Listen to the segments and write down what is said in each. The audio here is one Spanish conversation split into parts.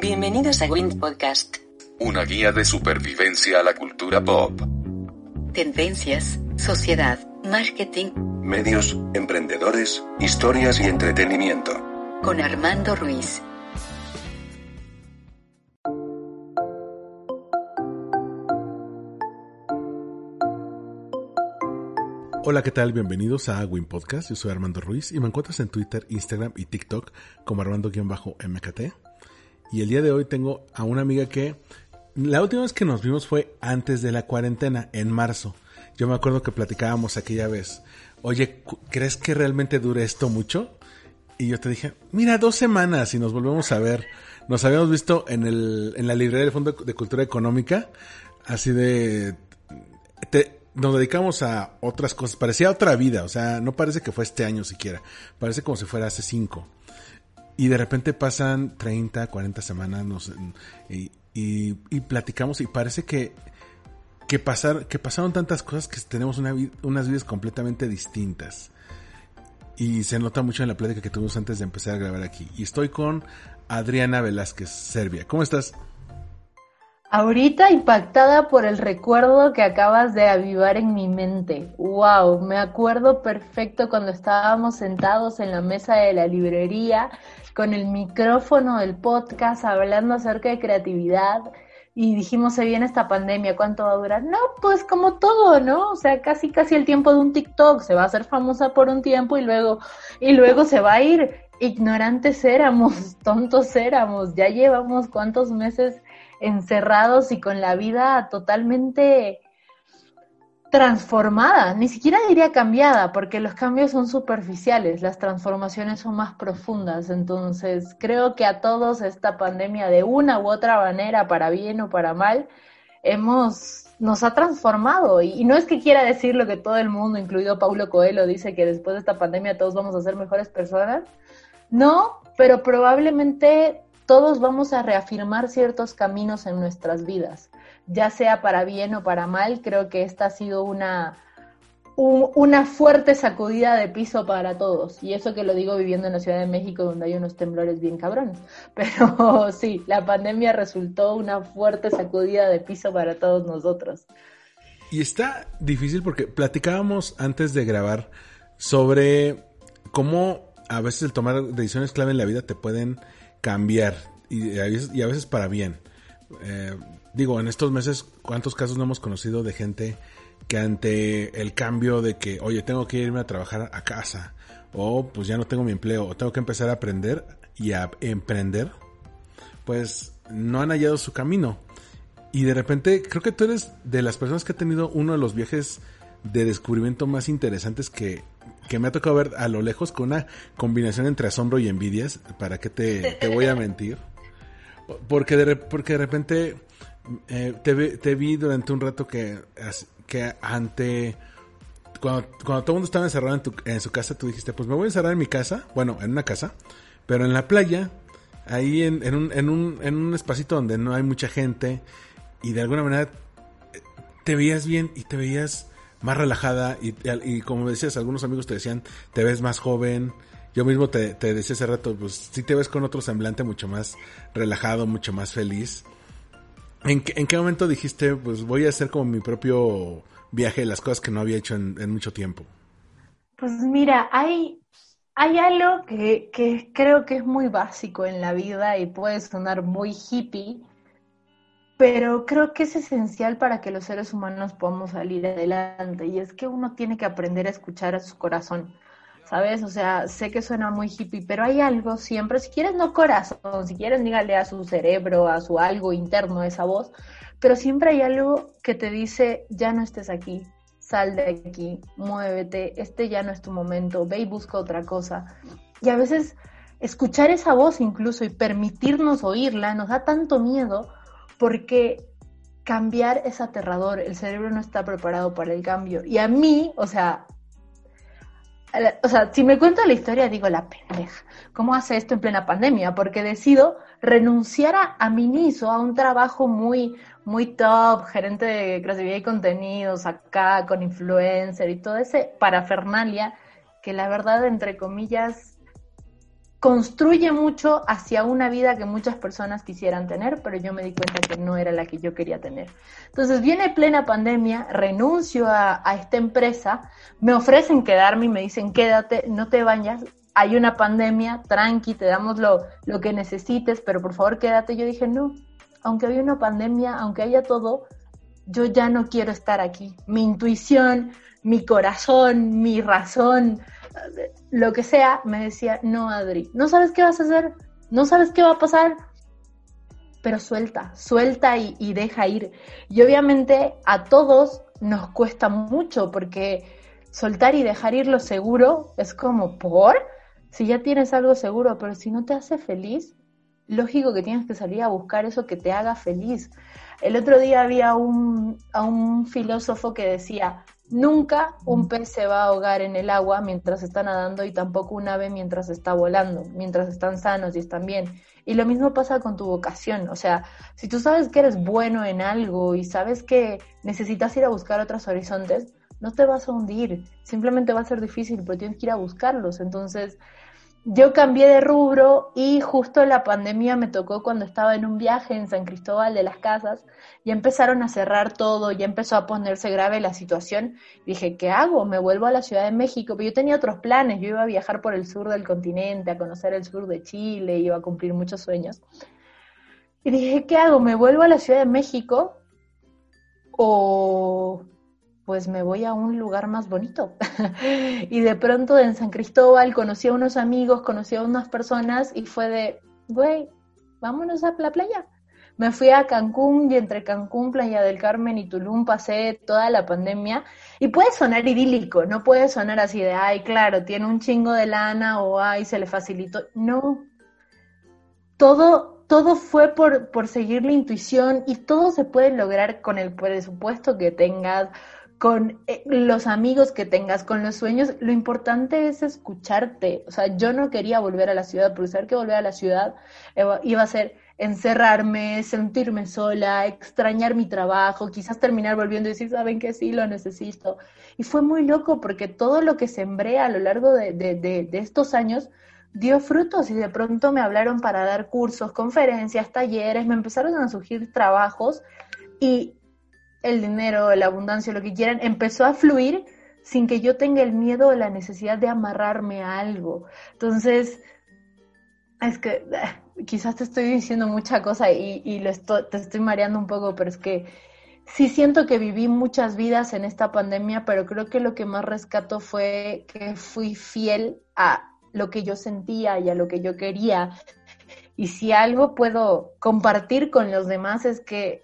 Bienvenidos a Wind Podcast. Una guía de supervivencia a la cultura pop. Tendencias, sociedad, marketing. Medios, emprendedores, historias y entretenimiento. Con Armando Ruiz. Hola, ¿qué tal? Bienvenidos a Win Podcast. Yo soy Armando Ruiz y me encuentras en Twitter, Instagram y TikTok como Armando-MKT. Y el día de hoy tengo a una amiga que la última vez que nos vimos fue antes de la cuarentena, en marzo. Yo me acuerdo que platicábamos aquella vez. Oye, ¿crees que realmente dure esto mucho? Y yo te dije, mira, dos semanas y nos volvemos a ver. Nos habíamos visto en, el, en la librería del Fondo de Cultura Económica, así de... Te, nos dedicamos a otras cosas. Parecía otra vida, o sea, no parece que fue este año siquiera. Parece como si fuera hace cinco. Y de repente pasan 30, 40 semanas y, y, platicamos y parece que, que, pasar, que pasaron tantas cosas que tenemos una, unas vidas completamente distintas. Y se nota mucho en la plática que tuvimos antes de empezar a grabar aquí. Y estoy con Adriana Velázquez, Serbia. ¿Cómo estás? Ahorita impactada por el recuerdo que acabas de avivar en mi mente. Wow, me acuerdo perfecto cuando estábamos sentados en la mesa de la librería con el micrófono del podcast hablando acerca de creatividad y dijimos, se viene esta pandemia, ¿cuánto va a durar? No, pues como todo, ¿no? O sea, casi casi el tiempo de un TikTok, se va a hacer famosa por un tiempo y luego y luego se va a ir. Ignorantes éramos, tontos éramos, ya llevamos cuántos meses encerrados y con la vida totalmente transformada, ni siquiera diría cambiada, porque los cambios son superficiales, las transformaciones son más profundas. Entonces, creo que a todos esta pandemia, de una u otra manera, para bien o para mal, hemos, nos ha transformado. Y, y no es que quiera decir lo que todo el mundo, incluido Paulo Coelho, dice que después de esta pandemia todos vamos a ser mejores personas. No, pero probablemente todos vamos a reafirmar ciertos caminos en nuestras vidas, ya sea para bien o para mal. Creo que esta ha sido una, una fuerte sacudida de piso para todos. Y eso que lo digo viviendo en la Ciudad de México, donde hay unos temblores bien cabrones. Pero sí, la pandemia resultó una fuerte sacudida de piso para todos nosotros. Y está difícil porque platicábamos antes de grabar sobre cómo a veces el tomar decisiones clave en la vida te pueden cambiar y a veces, para bien. Eh, digo, en estos meses, ¿cuántos casos no hemos conocido de gente que ante el cambio de que, oye, tengo que irme a trabajar a casa, o pues ya no tengo mi empleo, o tengo que empezar a aprender y a emprender, pues no han hallado su camino. Y de repente, creo que tú eres de las personas que ha tenido uno de los viajes de descubrimiento más interesantes que, que me ha tocado ver a lo lejos con una combinación entre asombro y envidias. ¿Para qué te, voy a mentir? Porque de, porque de repente eh, te, te, vi durante un rato que, que ante... Cuando, cuando todo el mundo estaba encerrado en, tu, en su casa, tú dijiste, pues me voy a encerrar en mi casa, bueno, en una casa, pero en la playa, ahí en, en, un, en, un, en un espacito donde no hay mucha gente, y de alguna manera eh, te veías bien y te veías más relajada y, y, como decías, algunos amigos te decían, te ves más joven. Yo mismo te, te decía hace rato, pues sí te ves con otro semblante mucho más relajado, mucho más feliz. ¿En qué, en qué momento dijiste, pues voy a hacer como mi propio viaje, las cosas que no había hecho en, en mucho tiempo? Pues mira, hay, hay algo que, que creo que es muy básico en la vida y puede sonar muy hippie, pero creo que es esencial para que los seres humanos podamos salir adelante y es que uno tiene que aprender a escuchar a su corazón, ¿sabes? O sea, sé que suena muy hippie, pero hay algo siempre, si quieres no corazón, si quieres dígale a su cerebro, a su algo interno, esa voz, pero siempre hay algo que te dice, ya no estés aquí, sal de aquí, muévete, este ya no es tu momento, ve y busca otra cosa. Y a veces escuchar esa voz incluso y permitirnos oírla nos da tanto miedo porque cambiar es aterrador, el cerebro no está preparado para el cambio. Y a mí, o sea, o sea, si me cuento la historia, digo, la pendeja, ¿cómo hace esto en plena pandemia? Porque decido renunciar a, a Miniso, a un trabajo muy, muy top, gerente de creatividad y contenidos, acá con influencer y todo ese parafernalia, que la verdad, entre comillas, construye mucho hacia una vida que muchas personas quisieran tener, pero yo me di cuenta que no era la que yo quería tener. Entonces viene plena pandemia, renuncio a, esta empresa, me ofrecen quedarme y me dicen quédate, no te vayas, hay una pandemia, tranqui, te damos lo, lo que necesites, pero por favor quédate. Yo dije, no, aunque haya una pandemia, aunque haya todo, yo ya no quiero estar aquí. Mi intuición, mi corazón, mi razón, lo que sea, me decía, no, Adri, no sabes qué vas a hacer, no sabes qué va a pasar, pero suelta, suelta y, deja ir. Y obviamente a todos nos cuesta mucho porque soltar y dejar ir lo seguro es como por, si ya tienes algo seguro, pero si no te hace feliz, lógico que tienes que salir a buscar eso que te haga feliz. El otro día había un, a un filósofo que decía, Nunca un pez se va a ahogar en el agua mientras está nadando y tampoco un ave mientras está volando, mientras están sanos y están bien. Y lo mismo pasa con tu vocación, o sea, si tú sabes que eres bueno en algo y sabes que necesitas ir a buscar otros horizontes, no te vas a hundir, simplemente va a ser difícil, pero tienes que ir a buscarlos. Entonces, yo cambié de rubro y justo la pandemia me tocó cuando estaba en un viaje en San Cristóbal de las Casas y empezaron a cerrar todo, ya empezó a ponerse grave la situación. Dije, ¿qué hago? Me vuelvo a la Ciudad de México, pero yo tenía otros planes, yo iba a viajar por el sur del continente, a conocer el sur de Chile, iba a cumplir muchos sueños. Y dije, ¿qué hago? ¿Me vuelvo a la Ciudad de México o pues me voy a un lugar más bonito. y de pronto en San Cristóbal conocí a unos amigos, conocí a unas personas y fue de, güey, vámonos a la playa. Me fui a Cancún y entre Cancún, Playa del Carmen y Tulum pasé toda la pandemia y puede sonar idílico, no puede sonar así de, ay, claro, tiene un chingo de lana o ay, se le facilitó. No, todo, todo fue por, por seguir la intuición y todo se puede lograr con el presupuesto que tengas, con eh, los amigos que tengas, con los sueños, lo importante es escucharte. O sea, yo no quería volver a la ciudad, porque saber que volver a la ciudad iba a ser encerrarme, sentirme sola, extrañar mi trabajo, quizás terminar volviendo y decir, saben que sí, lo necesito. Y fue muy loco porque todo lo que sembré a lo largo de, de, de, de estos años dio frutos y de pronto me hablaron para dar cursos, conferencias, talleres, me empezaron a surgir trabajos y el dinero, la abundancia, lo que quieran, empezó a fluir sin que yo tenga el miedo o la necesidad de amarrarme a algo. Entonces, es que eh, quizás te estoy diciendo mucha cosa y, lo te estoy mareando un poco, pero es que sí siento que viví muchas vidas en esta pandemia, pero creo que lo que más rescato fue que fui fiel a lo que yo sentía y a lo que yo quería. Y si algo puedo compartir con los demás es que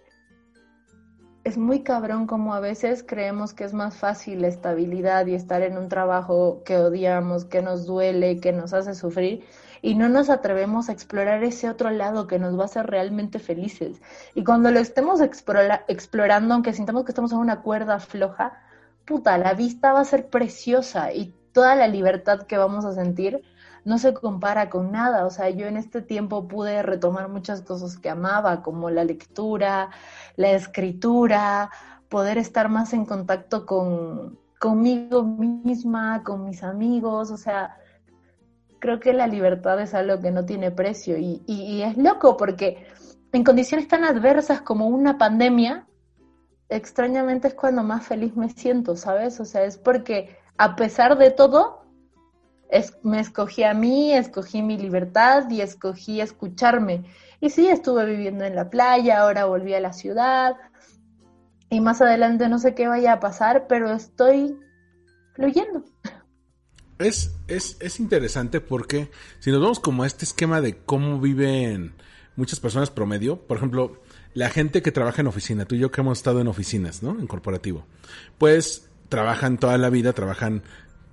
es muy cabrón como a veces creemos que es más fácil la estabilidad y estar en un trabajo que odiamos, que nos duele, que nos hace sufrir y no nos atrevemos a explorar ese otro lado que nos va a hacer realmente felices. Y cuando lo estemos explorando, aunque sintamos que estamos en una cuerda floja, puta, la vista va a ser preciosa y toda la libertad que vamos a sentir no se compara con nada. O sea, yo en este tiempo pude retomar muchas cosas que amaba, como la lectura, la escritura, poder estar más en contacto con conmigo misma, con mis amigos, o sea, creo que la libertad es algo que no tiene precio y, y es loco porque en condiciones tan adversas como una pandemia, extrañamente es cuando más feliz me siento, ¿sabes? O sea, es porque a pesar de todo, me escogí a mí, escogí mi libertad y escogí escucharme. Y sí, estuve viviendo en la playa, ahora volví a la ciudad y más adelante no sé qué vaya a pasar, pero estoy fluyendo. Es, es, es interesante porque si nos vemos como a este esquema de cómo viven muchas personas promedio, por ejemplo, la gente que trabaja en oficina, tú y yo que hemos estado en oficinas, ¿no? En corporativo, pues trabajan toda la vida, trabajan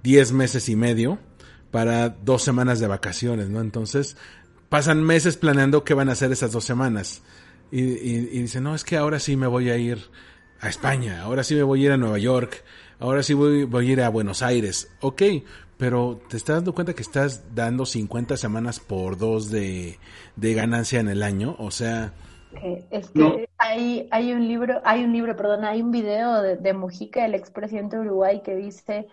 10 meses y medio para dos semanas de vacaciones, ¿no? Entonces pasan meses planeando qué van a hacer esas dos semanas. Y, y, dicen, no, es que ahora sí me voy a ir a España, ahora sí me voy a ir a Nueva York, ahora sí voy, voy a ir a Buenos Aires. Ok, pero te estás dando cuenta que estás dando 50 semanas por dos de, de ganancia en el año, o sea... Es que hay, hay un libro, hay un libro, perdón, hay un video de, de Mujica, el expresidente de Uruguay, que dice,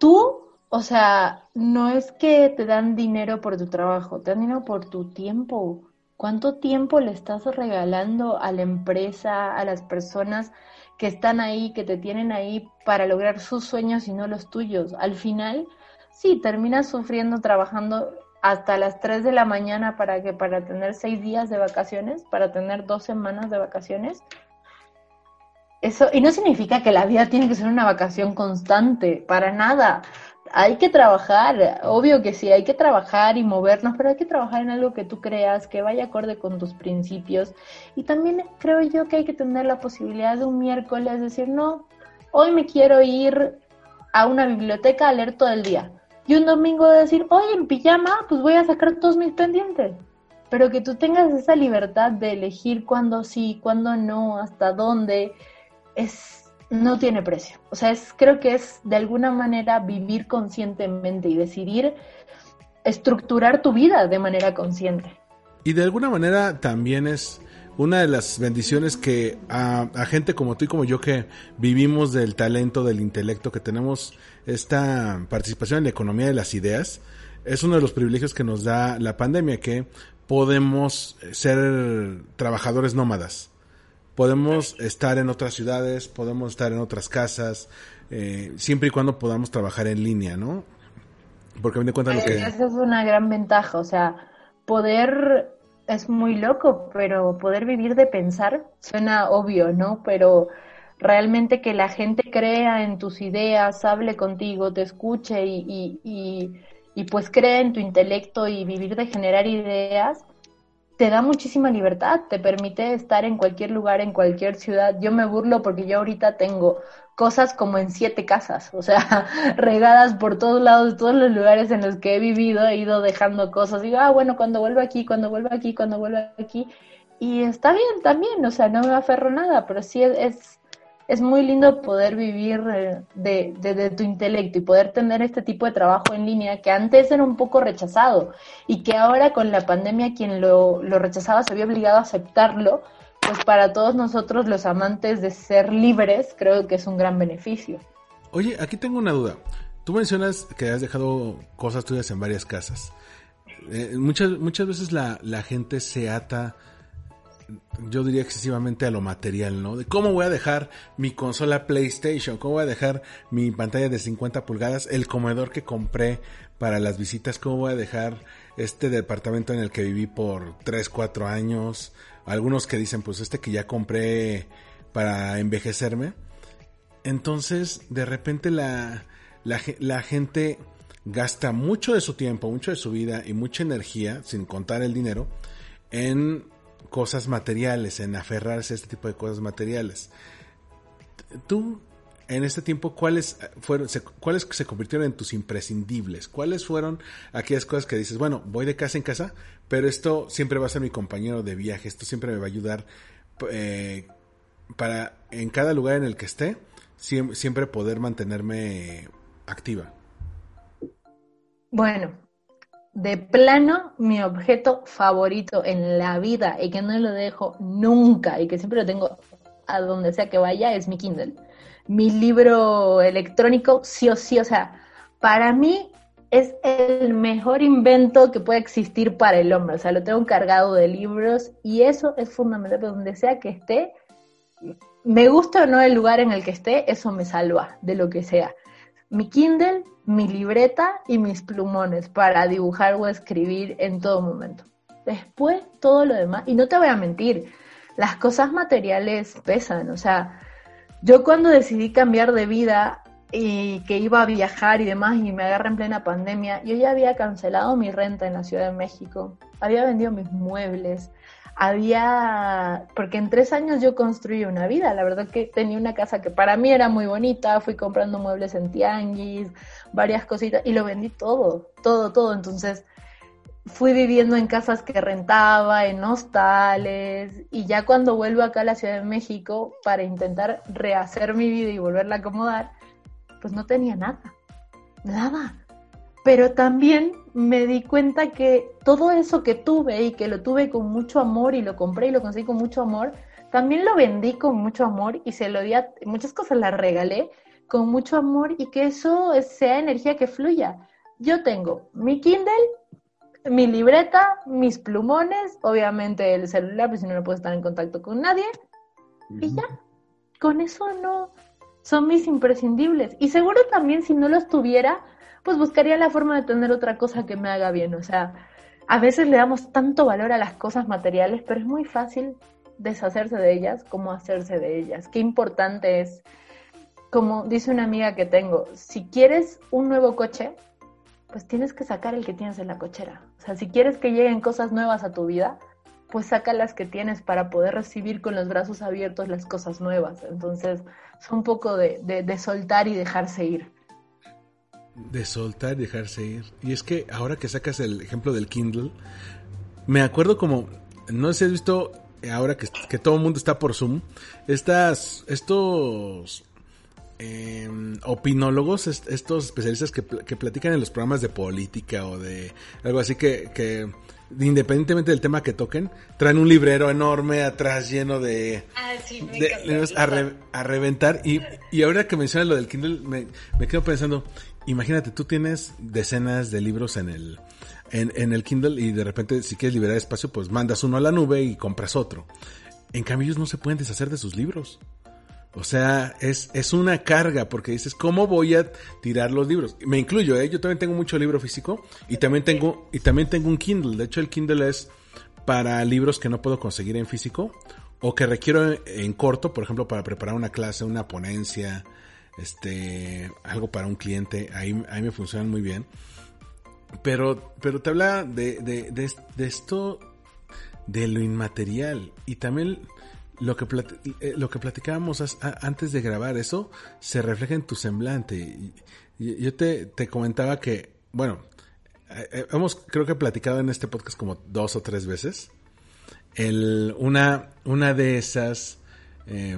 tú o sea, no es que te dan dinero por tu trabajo, te dan dinero por tu tiempo. ¿Cuánto tiempo le estás regalando a la empresa, a las personas que están ahí, que te tienen ahí para lograr sus sueños y no los tuyos? Al final, sí, terminas sufriendo trabajando hasta las 3 de la mañana para que para tener 6 días de vacaciones, para tener dos semanas de vacaciones. Eso, y no significa que la vida tiene que ser una vacación constante, para nada hay que trabajar, obvio que sí, hay que trabajar y movernos, pero hay que trabajar en algo que tú creas, que vaya acorde con tus principios. Y también creo yo que hay que tener la posibilidad de un miércoles decir, no, hoy me quiero ir a una biblioteca a leer todo el día. Y un domingo decir, hoy en pijama, pues voy a sacar todos mis pendientes. Pero que tú tengas esa libertad de elegir cuándo sí, cuándo no, hasta dónde, es no tiene precio. O sea, es, creo que es de alguna manera vivir conscientemente y decidir estructurar tu vida de manera consciente. Y de alguna manera también es una de las bendiciones que a, gente como tú y como yo que vivimos del talento, del intelecto, que tenemos esta participación en la economía de las ideas, es uno de los privilegios que nos da la pandemia, que podemos ser trabajadores nómadas podemos estar en otras ciudades, podemos estar en otras casas, eh, siempre y cuando podamos trabajar en línea, ¿no? Porque a mí cuenta lo que... Esa es una gran ventaja, o sea, poder es muy loco, pero poder vivir de pensar suena obvio, ¿no? Pero realmente que la gente crea en tus ideas, hable contigo, te escuche y, y, y, y pues cree en tu intelecto y vivir de generar ideas, te da muchísima libertad, te permite estar en cualquier lugar, en cualquier ciudad. Yo me burlo porque yo ahorita tengo cosas como en siete casas, o sea, regadas por todos lados, todos los lugares en los que he vivido, he ido dejando cosas. Digo, ah, bueno, cuando vuelvo aquí, cuando vuelvo aquí, cuando vuelvo aquí. Y está bien también, o sea, no me aferro nada, pero sí es es muy lindo poder vivir eh, de, tu intelecto y poder tener este tipo de trabajo en línea que antes era un poco rechazado y que ahora con la pandemia quien lo, lo rechazaba se había obligado a aceptarlo, pues para todos nosotros los amantes de ser libres creo que es un gran beneficio. Oye, aquí tengo una duda. Tú mencionas que has dejado cosas tuyas en varias casas. Eh, muchas, muchas veces la, la gente se ata yo diría excesivamente a lo material, ¿no? De cómo voy a dejar mi consola PlayStation, cómo voy a dejar mi pantalla de 50 pulgadas, el comedor que compré para las visitas, cómo voy a dejar este departamento en el que viví por 3, 4 años, algunos que dicen, pues este que ya compré para envejecerme. Entonces, de repente la, la, la gente gasta mucho de su tiempo, mucho de su vida y mucha energía, sin contar el dinero, en cosas materiales, en aferrarse a este tipo de cosas materiales. Tú, en este tiempo, ¿cuáles fueron, se, cuáles se convirtieron en tus imprescindibles? ¿Cuáles fueron aquellas cosas que dices, bueno, voy de casa en casa, pero esto siempre va a ser mi compañero de viaje, esto siempre me va a ayudar eh, para en cada lugar en el que esté, siempre poder mantenerme activa? Bueno, de plano mi objeto favorito en la vida y que no lo dejo nunca y que siempre lo tengo a donde sea que vaya es mi Kindle. Mi libro electrónico, sí o sí, o sea, para mí es el mejor invento que puede existir para el hombre. O sea, lo tengo cargado de libros y eso es fundamental, donde sea que esté, me gusta o no el lugar en el que esté, eso me salva de lo que sea. Mi Kindle mi libreta y mis plumones para dibujar o escribir en todo momento. Después todo lo demás, y no te voy a mentir, las cosas materiales pesan, o sea, yo cuando decidí cambiar de vida y que iba a viajar y demás y me agarré en plena pandemia, yo ya había cancelado mi renta en la Ciudad de México, había vendido mis muebles, había, porque en tres años yo construí una vida, la verdad que tenía una casa que para mí era muy bonita, fui comprando muebles en tianguis, varias cositas y lo vendí todo, todo, todo, entonces fui viviendo en casas que rentaba, en hostales y ya cuando vuelvo acá a la Ciudad de México para intentar rehacer mi vida y volverla a acomodar, pues no tenía nada, nada. Pero también me di cuenta que todo eso que tuve y que lo tuve con mucho amor y lo compré y lo conseguí con mucho amor, también lo vendí con mucho amor y se lo di a muchas cosas las regalé, con mucho amor y que eso sea energía que fluya. Yo tengo mi Kindle, mi libreta, mis plumones, obviamente el celular, pues si no, no puedo estar en contacto con nadie. Y ya, con eso no, son mis imprescindibles. Y seguro también si no los tuviera, pues buscaría la forma de tener otra cosa que me haga bien. O sea, a veces le damos tanto valor a las cosas materiales, pero es muy fácil deshacerse de ellas como hacerse de ellas. Qué importante es, como dice una amiga que tengo, si quieres un nuevo coche, pues tienes que sacar el que tienes en la cochera. O sea, si quieres que lleguen cosas nuevas a tu vida, pues saca las que tienes para poder recibir con los brazos abiertos las cosas nuevas. Entonces, es un poco de, de, soltar y dejarse ir. De soltar y dejarse ir. Y es que ahora que sacas el ejemplo del Kindle, me acuerdo como, no sé si has visto ahora que, que todo el mundo está por Zoom, estas, estos eh, opinólogos, estos especialistas que, que, platican en los programas de política o de algo así que, que independientemente del tema que toquen, traen un librero enorme atrás lleno de, ah, sí, a, reventar. Y, y ahora que mencionas lo del Kindle, me, me, quedo pensando, imagínate, tú tienes decenas de libros en el, en, el Kindle y de repente si quieres liberar espacio, pues mandas uno a la nube y compras otro. En cambio ellos no se pueden deshacer de sus libros. O sea, es, es una carga porque dices, ¿cómo voy a tirar los libros? Me incluyo, ¿eh? Yo también tengo mucho libro físico y también tengo, y también tengo un Kindle. De hecho, el Kindle es para libros que no puedo conseguir en físico o que requiero en, corto, por ejemplo, para preparar una clase, una ponencia, este, algo para un cliente. Ahí, ahí me funcionan muy bien. Pero, pero te habla de, de, de, esto, de lo inmaterial y también lo que, eh, lo que platicábamos antes de grabar, eso se refleja en tu semblante. Yo te, te comentaba que, bueno, eh, eh, hemos creo que platicado en este podcast como dos o tres veces. El, una, una de esas,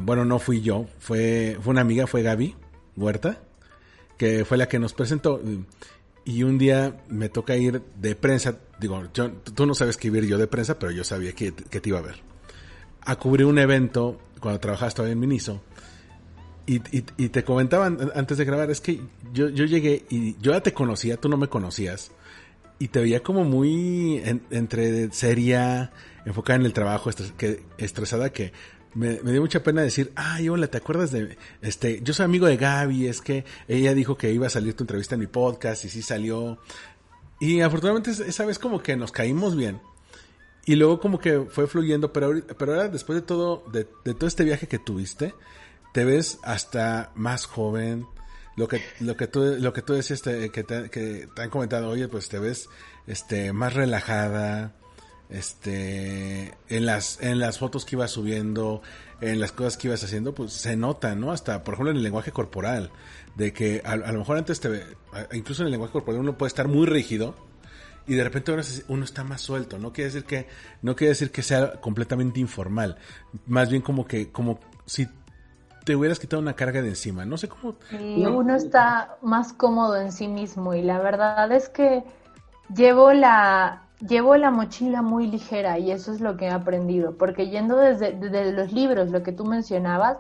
bueno, no fui yo, fue, fue una amiga, fue Gaby Huerta, que fue la que nos presentó. Y un día me toca ir de prensa, digo, yo, tú no sabes escribir yo de prensa, pero yo sabía que, que te iba a ver a cubrir un evento cuando trabajabas todavía en Miniso. Y, y, te comentaban antes de grabar, es que yo, yo llegué y yo ya te conocía, tú no me conocías. Y te veía como muy entre seria, enfocada en el trabajo, que, estresada, que me, dio mucha pena decir, ay, hola, ¿te acuerdas de, este, yo soy amigo de Gaby, es que ella dijo que iba a salir tu entrevista en mi podcast y sí salió. Y afortunadamente esa vez como que nos caímos bien. Y luego como que fue fluyendo, pero, ahora después de todo, de, todo este viaje que tuviste, te ves hasta más joven. Lo que, lo que tú, lo que tú decías que, te, que te han comentado, oye, pues te ves, este, más relajada, este, en las, en las fotos que ibas subiendo, en las cosas que ibas haciendo, pues se nota, ¿no? Hasta, por ejemplo, en el lenguaje corporal, de que a, a lo mejor antes te, incluso en el lenguaje corporal uno puede estar muy rígido, y de repente uno está más suelto. No quiere decir que, no quiere decir que sea completamente informal. Más bien como que, como si te hubieras quitado una carga de encima. No sé cómo. Sí, uno está más cómodo en sí mismo. Y la verdad es que llevo la, llevo la mochila muy ligera y eso es lo que he aprendido. Porque yendo desde, desde los libros, lo que tú mencionabas,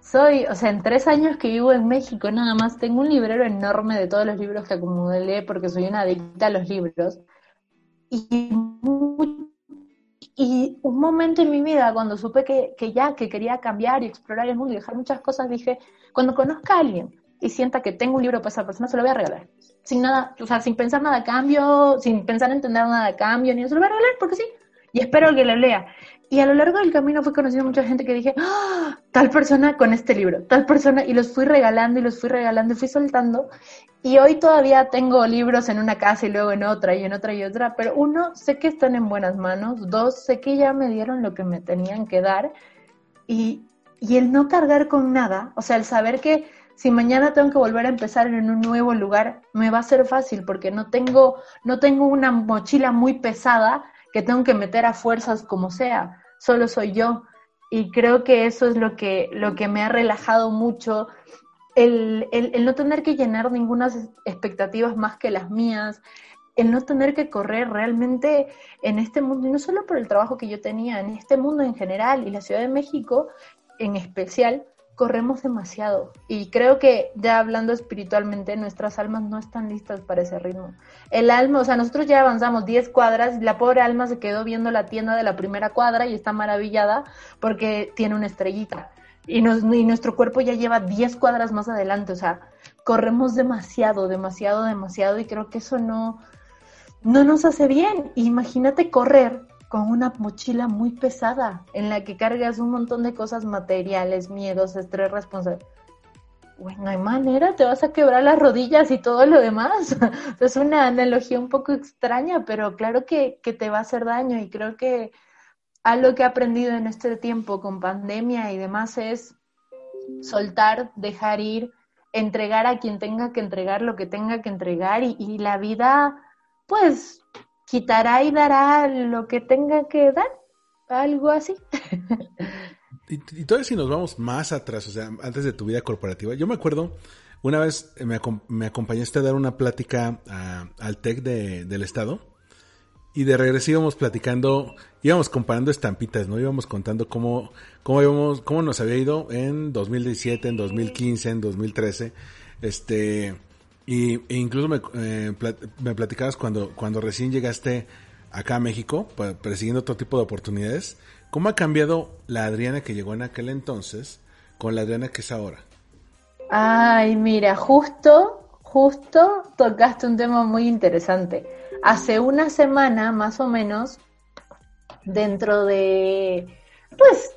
soy, o sea, en tres años que vivo en México nada más, tengo un librero enorme de todos los libros que acumulé porque soy una adicta a los libros. Y, y un momento en mi vida, cuando supe que, que, ya, que quería cambiar y explorar el mundo y dejar muchas cosas, dije, cuando conozca a alguien y sienta que tengo un libro para esa persona, se lo voy a regalar. Sin nada, o sea, sin pensar nada a cambio, sin pensar en tener nada a cambio, ni lo voy a regalar porque sí. Y espero que lo lea. Y a lo largo del camino fui conociendo mucha gente que dije, ¡Ah! tal persona con este libro, tal persona, y los fui regalando y los fui regalando y fui soltando. Y hoy todavía tengo libros en una casa y luego en otra y en otra y otra, pero uno, sé que están en buenas manos, dos, sé que ya me dieron lo que me tenían que dar y, y el no cargar con nada, o sea, el saber que si mañana tengo que volver a empezar en un nuevo lugar, me va a ser fácil porque no tengo, no tengo una mochila muy pesada que tengo que meter a fuerzas como sea, solo soy yo. Y creo que eso es lo que, lo que me ha relajado mucho, el, el, no tener que llenar ninguna expectativas más que las mías, el no tener que correr realmente en este mundo, y no solo por el trabajo que yo tenía, en este mundo en general y la Ciudad de México en especial, corremos demasiado. Y creo que ya hablando espiritualmente, nuestras almas no están listas para ese ritmo. El alma, o sea, nosotros ya avanzamos 10 cuadras la pobre alma se quedó viendo la tienda de la primera cuadra y está maravillada porque tiene una estrellita. Y, nos, y nuestro cuerpo ya lleva 10 cuadras más adelante. O sea, corremos demasiado, demasiado, demasiado y creo que eso no, no nos hace bien. Imagínate correr con una mochila muy pesada en la que cargas un montón de cosas materiales, miedos, estrés, responsabilidad. Bueno, no hay manera, te vas a quebrar las rodillas y todo lo demás. es una analogía un poco extraña, pero claro que, que te va a hacer daño y creo que algo que he aprendido en este tiempo con pandemia y demás es soltar, dejar ir, entregar a quien tenga que entregar lo que tenga que entregar y la vida, pues quitará y dará lo que tenga que dar, algo así. y, y todavía si nos vamos más atrás, o sea, antes de tu vida corporativa, yo me acuerdo, una vez me, acompañaste a dar una plática al TEC de, del Estado y de regreso íbamos platicando, íbamos comparando estampitas, ¿no? Íbamos contando cómo, cómo, íbamos, cómo nos había ido en 2017, en 2015, en 2013, este y, e incluso me, eh, me platicabas cuando, cuando recién llegaste acá a México, persiguiendo otro tipo de oportunidades. ¿Cómo ha cambiado la Adriana que llegó en aquel entonces con la Adriana que es ahora? Ay, mira, justo, justo tocaste un tema muy interesante. Hace una semana, más o menos, dentro de, pues,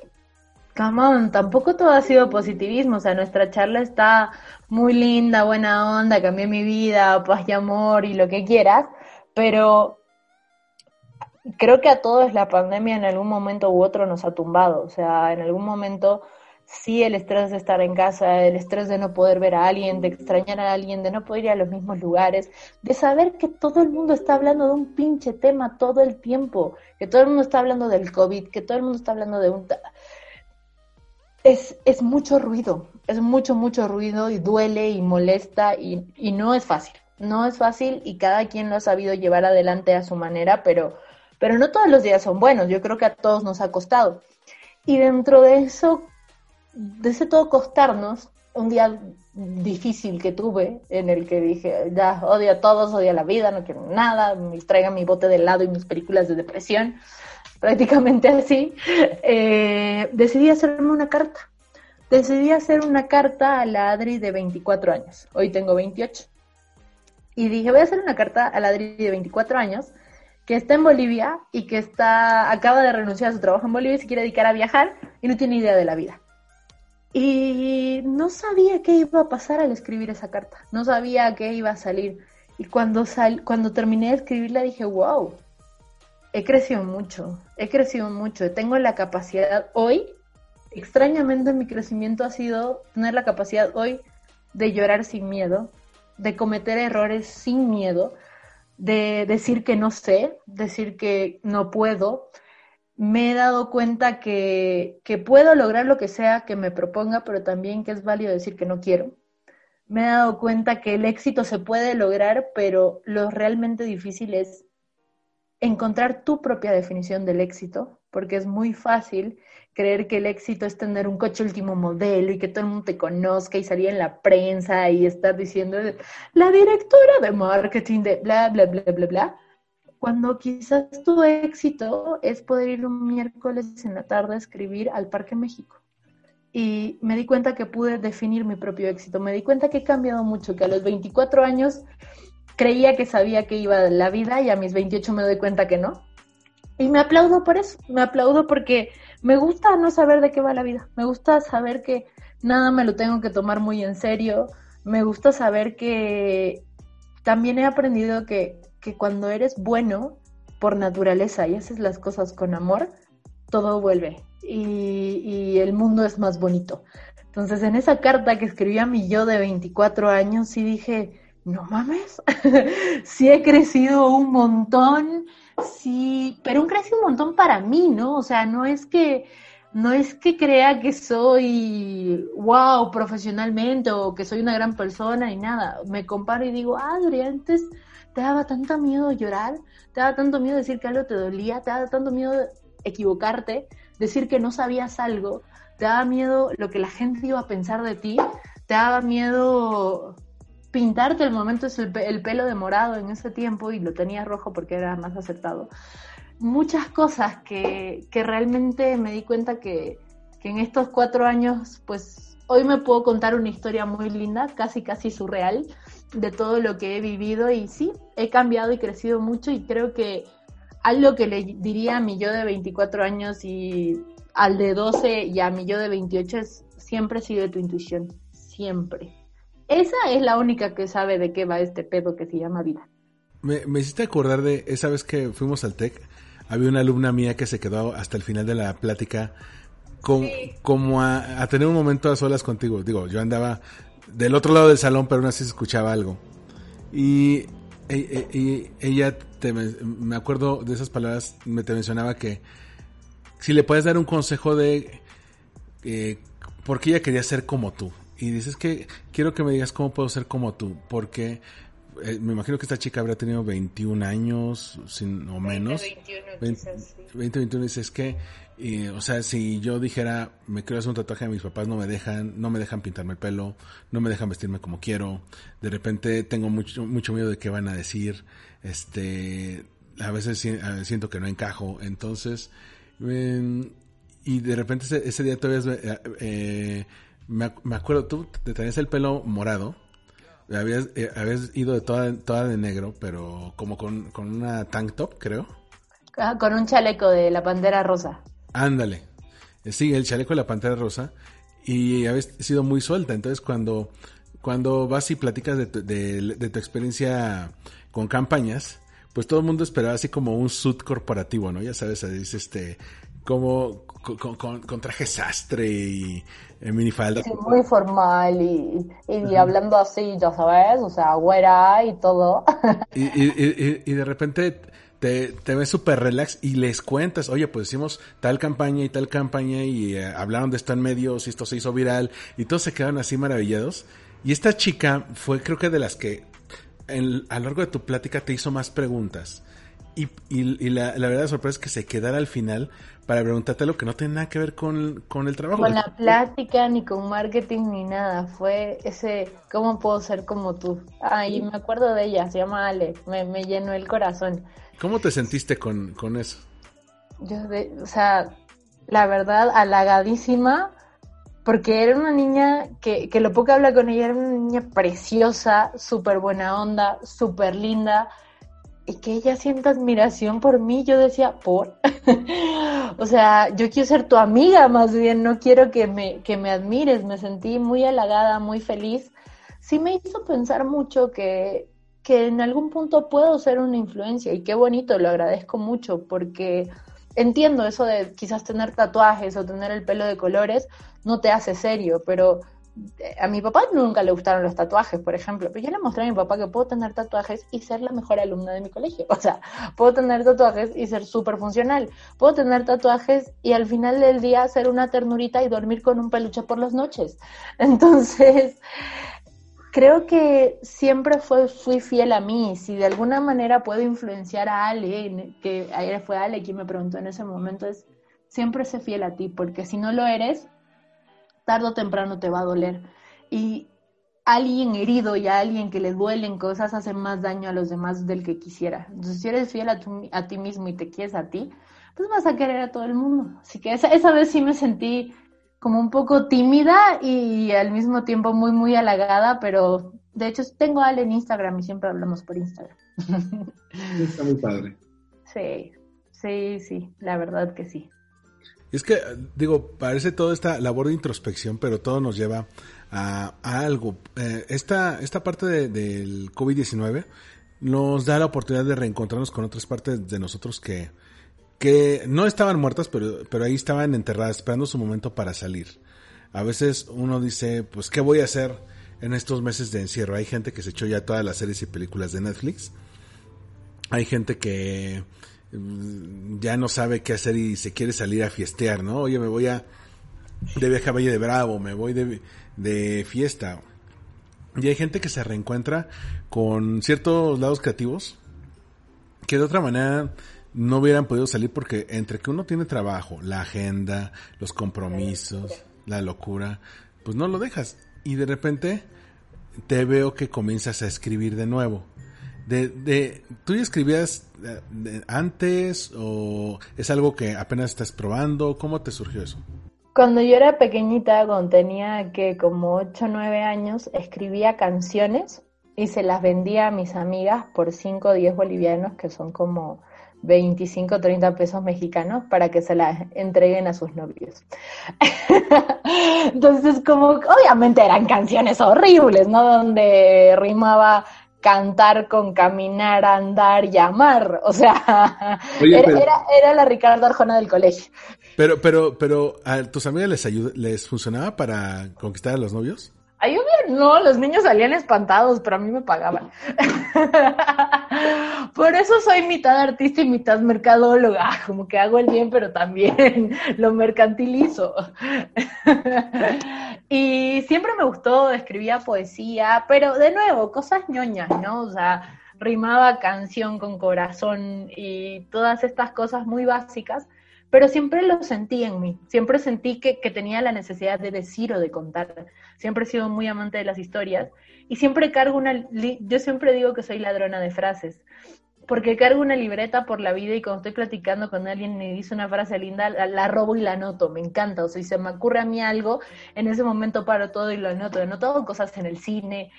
come on, tampoco todo ha sido positivismo, o sea, nuestra charla está muy linda, buena onda, cambié mi vida, paz y amor y lo que quieras, pero creo que a todos la pandemia en algún momento u otro nos ha tumbado, o sea, en algún momento sí el estrés de estar en casa, el estrés de no poder ver a alguien, de extrañar a alguien, de no poder ir a los mismos lugares, de saber que todo el mundo está hablando de un pinche tema todo el tiempo, que todo el mundo está hablando del COVID, que todo el mundo está hablando de un es, es mucho ruido, es mucho, mucho ruido y duele y molesta y, y no es fácil. No es fácil y cada quien lo ha sabido llevar adelante a su manera, pero, pero no todos los días son buenos. Yo creo que a todos nos ha costado. Y dentro de eso, de ese todo costarnos, un día difícil que tuve en el que dije, ya odio a todos, odio a la vida, no quiero nada, me traigan mi bote de helado y mis películas de depresión prácticamente así, eh, decidí hacerme una carta. Decidí hacer una carta a la Adri de 24 años. Hoy tengo 28. Y dije, voy a hacer una carta a la Adri de 24 años que está en Bolivia y que está acaba de renunciar a su trabajo en Bolivia y se quiere dedicar a viajar y no tiene idea de la vida. Y no sabía qué iba a pasar al escribir esa carta. No sabía qué iba a salir. Y cuando, cuando terminé de escribirla dije, wow, he crecido mucho, he crecido mucho. Tengo la capacidad hoy, extrañamente mi crecimiento ha sido tener la capacidad hoy de llorar sin miedo, de cometer errores sin miedo, de decir que no sé, decir que no puedo. Me he dado cuenta que, que puedo lograr lo que sea que me proponga, pero también que es válido decir que no quiero. Me he dado cuenta que el éxito se puede lograr, pero lo realmente difícil es encontrar tu propia definición del éxito, porque es muy fácil creer que el éxito es tener un coche último modelo y que todo el mundo te conozca y salir en la prensa y estar diciendo la directora de marketing de bla, bla, bla, bla, bla. Cuando quizás tu éxito es poder ir un miércoles en la tarde a escribir al Parque México. Y me di cuenta que pude definir mi propio éxito. Me di cuenta que he cambiado mucho, que a los 24 años creía que sabía que iba la vida y a mis 28 me doy cuenta que no. Y me aplaudo por eso, me aplaudo porque me gusta no saber de qué va la vida, me gusta saber que nada me lo tengo que tomar muy en serio, me gusta saber que también he aprendido que, que cuando eres bueno por naturaleza y haces las cosas con amor, todo vuelve y, y el mundo es más bonito. Entonces en esa carta que escribí a mi yo de 24 años sí dije, no mames, sí he crecido un montón, sí, pero un crecido un montón para mí, ¿no? O sea, no es que no es que crea que soy wow profesionalmente o que soy una gran persona ni nada. Me comparo y digo, ah, Adri, antes te daba tanto miedo llorar, te daba tanto miedo decir que algo te dolía, te daba tanto miedo equivocarte, decir que no sabías algo, te daba miedo lo que la gente iba a pensar de ti, te daba miedo pintarte el momento es el, el, pelo de morado en ese tiempo y lo tenías rojo porque era más acertado. Muchas cosas que, que realmente me di cuenta que, que, en estos cuatro años, pues hoy me puedo contar una historia muy linda, casi casi surreal, de todo lo que he vivido y sí, he cambiado y crecido mucho y creo que algo que le diría a mi yo de 24 años y al de 12 y a mi yo de 28 es siempre sigue tu intuición, siempre esa es la única que sabe de qué va este pedo que se llama vida. Me, me hiciste acordar de esa vez que fuimos al TEC. Había una alumna mía que se quedó hasta el final de la plática como a, tener un momento a solas contigo. Digo, yo andaba del otro lado del salón, pero aún así se escuchaba algo. Y, e, e, ella, te, me acuerdo de esas palabras, me te mencionaba que si le puedes dar un consejo de eh, porque ella quería ser como tú y dices que quiero que me digas cómo puedo ser como tú, porque eh, me imagino que esta chica habrá tenido 21 años sin, o menos. 20, 21, 20, 21 dices que, o sea, si yo dijera, me quiero hacer un tatuaje, mis papás no me dejan, no me dejan pintarme el pelo, no me dejan vestirme como quiero, de repente tengo mucho, mucho miedo de qué van a decir, este, a veces siento que no encajo, entonces, em, y de repente ese, ese día todavía eh, eh me, me acuerdo, tú te tenías el pelo morado. Habías, eh, habías ido de toda, toda de negro, pero como con, con una tank top, creo. Ah, con un chaleco de la pantera rosa. Ándale. Eh, sí, el chaleco de la pantera rosa. Y habías sido muy suelta. Entonces, cuando, cuando vas y platicas de tu, de, de tu experiencia con campañas, pues todo el mundo esperaba así como un suit corporativo, ¿no? Ya sabes, dice este, como con, con, con, traje sastre y en minifalda. Sí, muy formal y, y hablando así, ya sabes, o sea, güera y todo. Y, y, y de repente te, te ves súper relax y les cuentas, oye, pues hicimos tal campaña y tal campaña y eh, hablaron de esto en medios y esto se hizo viral y todos se quedaron así maravillados. Y esta chica fue creo que de las que en, a lo largo de tu plática te hizo más preguntas. Y, y, la, la verdad sorpresa es que se quedara al final para preguntarte lo que no tiene nada que ver con, con el trabajo. Con la plática, ni con marketing, ni nada. Fue ese, ¿cómo puedo ser como tú? Ay, me acuerdo de ella, se llama Ale, me, me llenó el corazón. ¿Cómo te sentiste con, con eso? Yo, o sea, la verdad, halagadísima, porque era una niña que, que lo poco que habla con ella, era una niña preciosa, súper buena onda, súper linda y que ella sienta admiración por mí, yo decía, por. o sea, yo quiero ser tu amiga más bien, no quiero que me, que me admires. Me sentí muy halagada, muy feliz. Sí me hizo pensar mucho que, que en algún punto puedo ser una influencia y qué bonito, lo agradezco mucho porque entiendo eso de quizás tener tatuajes o tener el pelo de colores no te hace serio, pero a mi papá nunca le gustaron los tatuajes, por ejemplo, pero yo le mostré a mi papá que puedo tener tatuajes y ser la mejor alumna de mi colegio. O sea, puedo tener tatuajes y ser súper funcional. Puedo tener tatuajes y al final del día ser una ternurita y dormir con un peluche por las noches. Entonces, creo que siempre fue, fui fiel a mí. Si de alguna manera puedo influenciar a Ale, que ayer fue Ale quien me preguntó en ese momento, es siempre sé fiel a ti, porque si no lo eres, tarde o temprano te va a doler. Y alguien herido y a alguien que le duelen cosas hace más daño a los demás del que quisiera. Entonces, si eres fiel a, a ti mismo y te quieres a ti, pues vas a querer a todo el mundo. Así que esa, esa vez sí me sentí como un poco tímida y al mismo tiempo muy, muy halagada, pero de hecho tengo a Ale en Instagram y siempre hablamos por Instagram. Está muy padre. Sí, sí, sí, la verdad que sí. Es que, digo, parece toda esta labor de introspección, pero todo nos lleva a, algo. Eh, esta, esta parte del COVID-19 nos da la oportunidad de reencontrarnos con otras partes de nosotros que, que no estaban muertas, pero, pero ahí estaban enterradas, esperando su momento para salir. A veces uno dice, pues, ¿qué voy a hacer en estos meses de encierro? Hay gente que se echó ya todas las series y películas de Netflix. Hay gente que ya no sabe qué hacer y se quiere salir a fiestear, ¿no? Oye, me voy a de viaje a Valle de Bravo, me voy de, de fiesta. Y hay gente que se reencuentra con ciertos lados creativos que de otra manera no hubieran podido salir porque entre que uno tiene trabajo, la agenda, los compromisos, la locura, pues no lo dejas. Y de repente te veo que comienzas a escribir de nuevo. De, de, ¿Tú ya escribías eh, antes o es algo que apenas estás probando? ¿Cómo te surgió eso? Cuando yo era pequeñita, cuando tenía que como 8 o 9 años, escribía canciones y se las vendía a mis amigas por 5 o 10 bolivianos, que son como 25 o 30 pesos mexicanos, para que se las entreguen a sus novios. Entonces, como obviamente eran canciones horribles, ¿no? Donde rimaba cantar con caminar, andar y amar. O sea, era, era, la Ricardo Arjona del colegio. Pero, pero, pero, ¿a tus amigas les les funcionaba para conquistar a los novios? A bien no, los niños salían espantados, pero a mí me pagaban. Por eso soy mitad artista y mitad mercadóloga, como que hago el bien, pero también lo mercantilizo. Y siempre me gustó, escribía poesía, pero de nuevo, cosas ñoñas, ¿no? O sea, rimaba canción con corazón y todas estas cosas muy básicas pero siempre lo sentí en mí, siempre sentí que, tenía la necesidad de decir o de contar, siempre he sido muy amante de las historias y siempre cargo una, yo siempre digo que soy ladrona de frases, porque cargo una libreta por la vida y cuando estoy platicando con alguien y me dice una frase linda, la, robo y la anoto, me encanta, o sea, si se me ocurre a mí algo, en ese momento paro todo y lo anoto, he anotado cosas en el cine,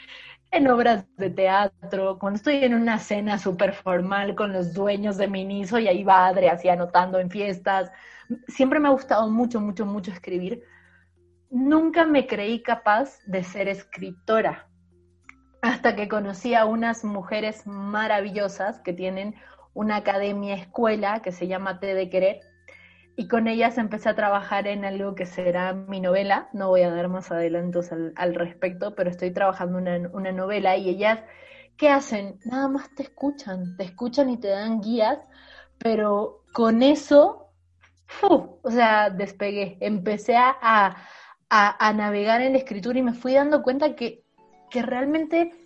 en obras de teatro, cuando estoy en una cena súper formal con los dueños de Miniso y ahí va Adri así anotando en fiestas. Siempre me ha gustado mucho, mucho, mucho escribir. Nunca me creí capaz de ser escritora hasta que conocí a unas mujeres maravillosas que tienen una academia escuela que se llama T de Querer y con ellas empecé a trabajar en algo que será mi novela. No voy a dar más adelantos al, respecto, pero estoy trabajando una, una novela y ellas, ¿qué hacen? Nada más te escuchan, te escuchan y te dan guías, pero con eso, o sea, despegué, empecé a, a, a, navegar en la escritura y me fui dando cuenta que, que realmente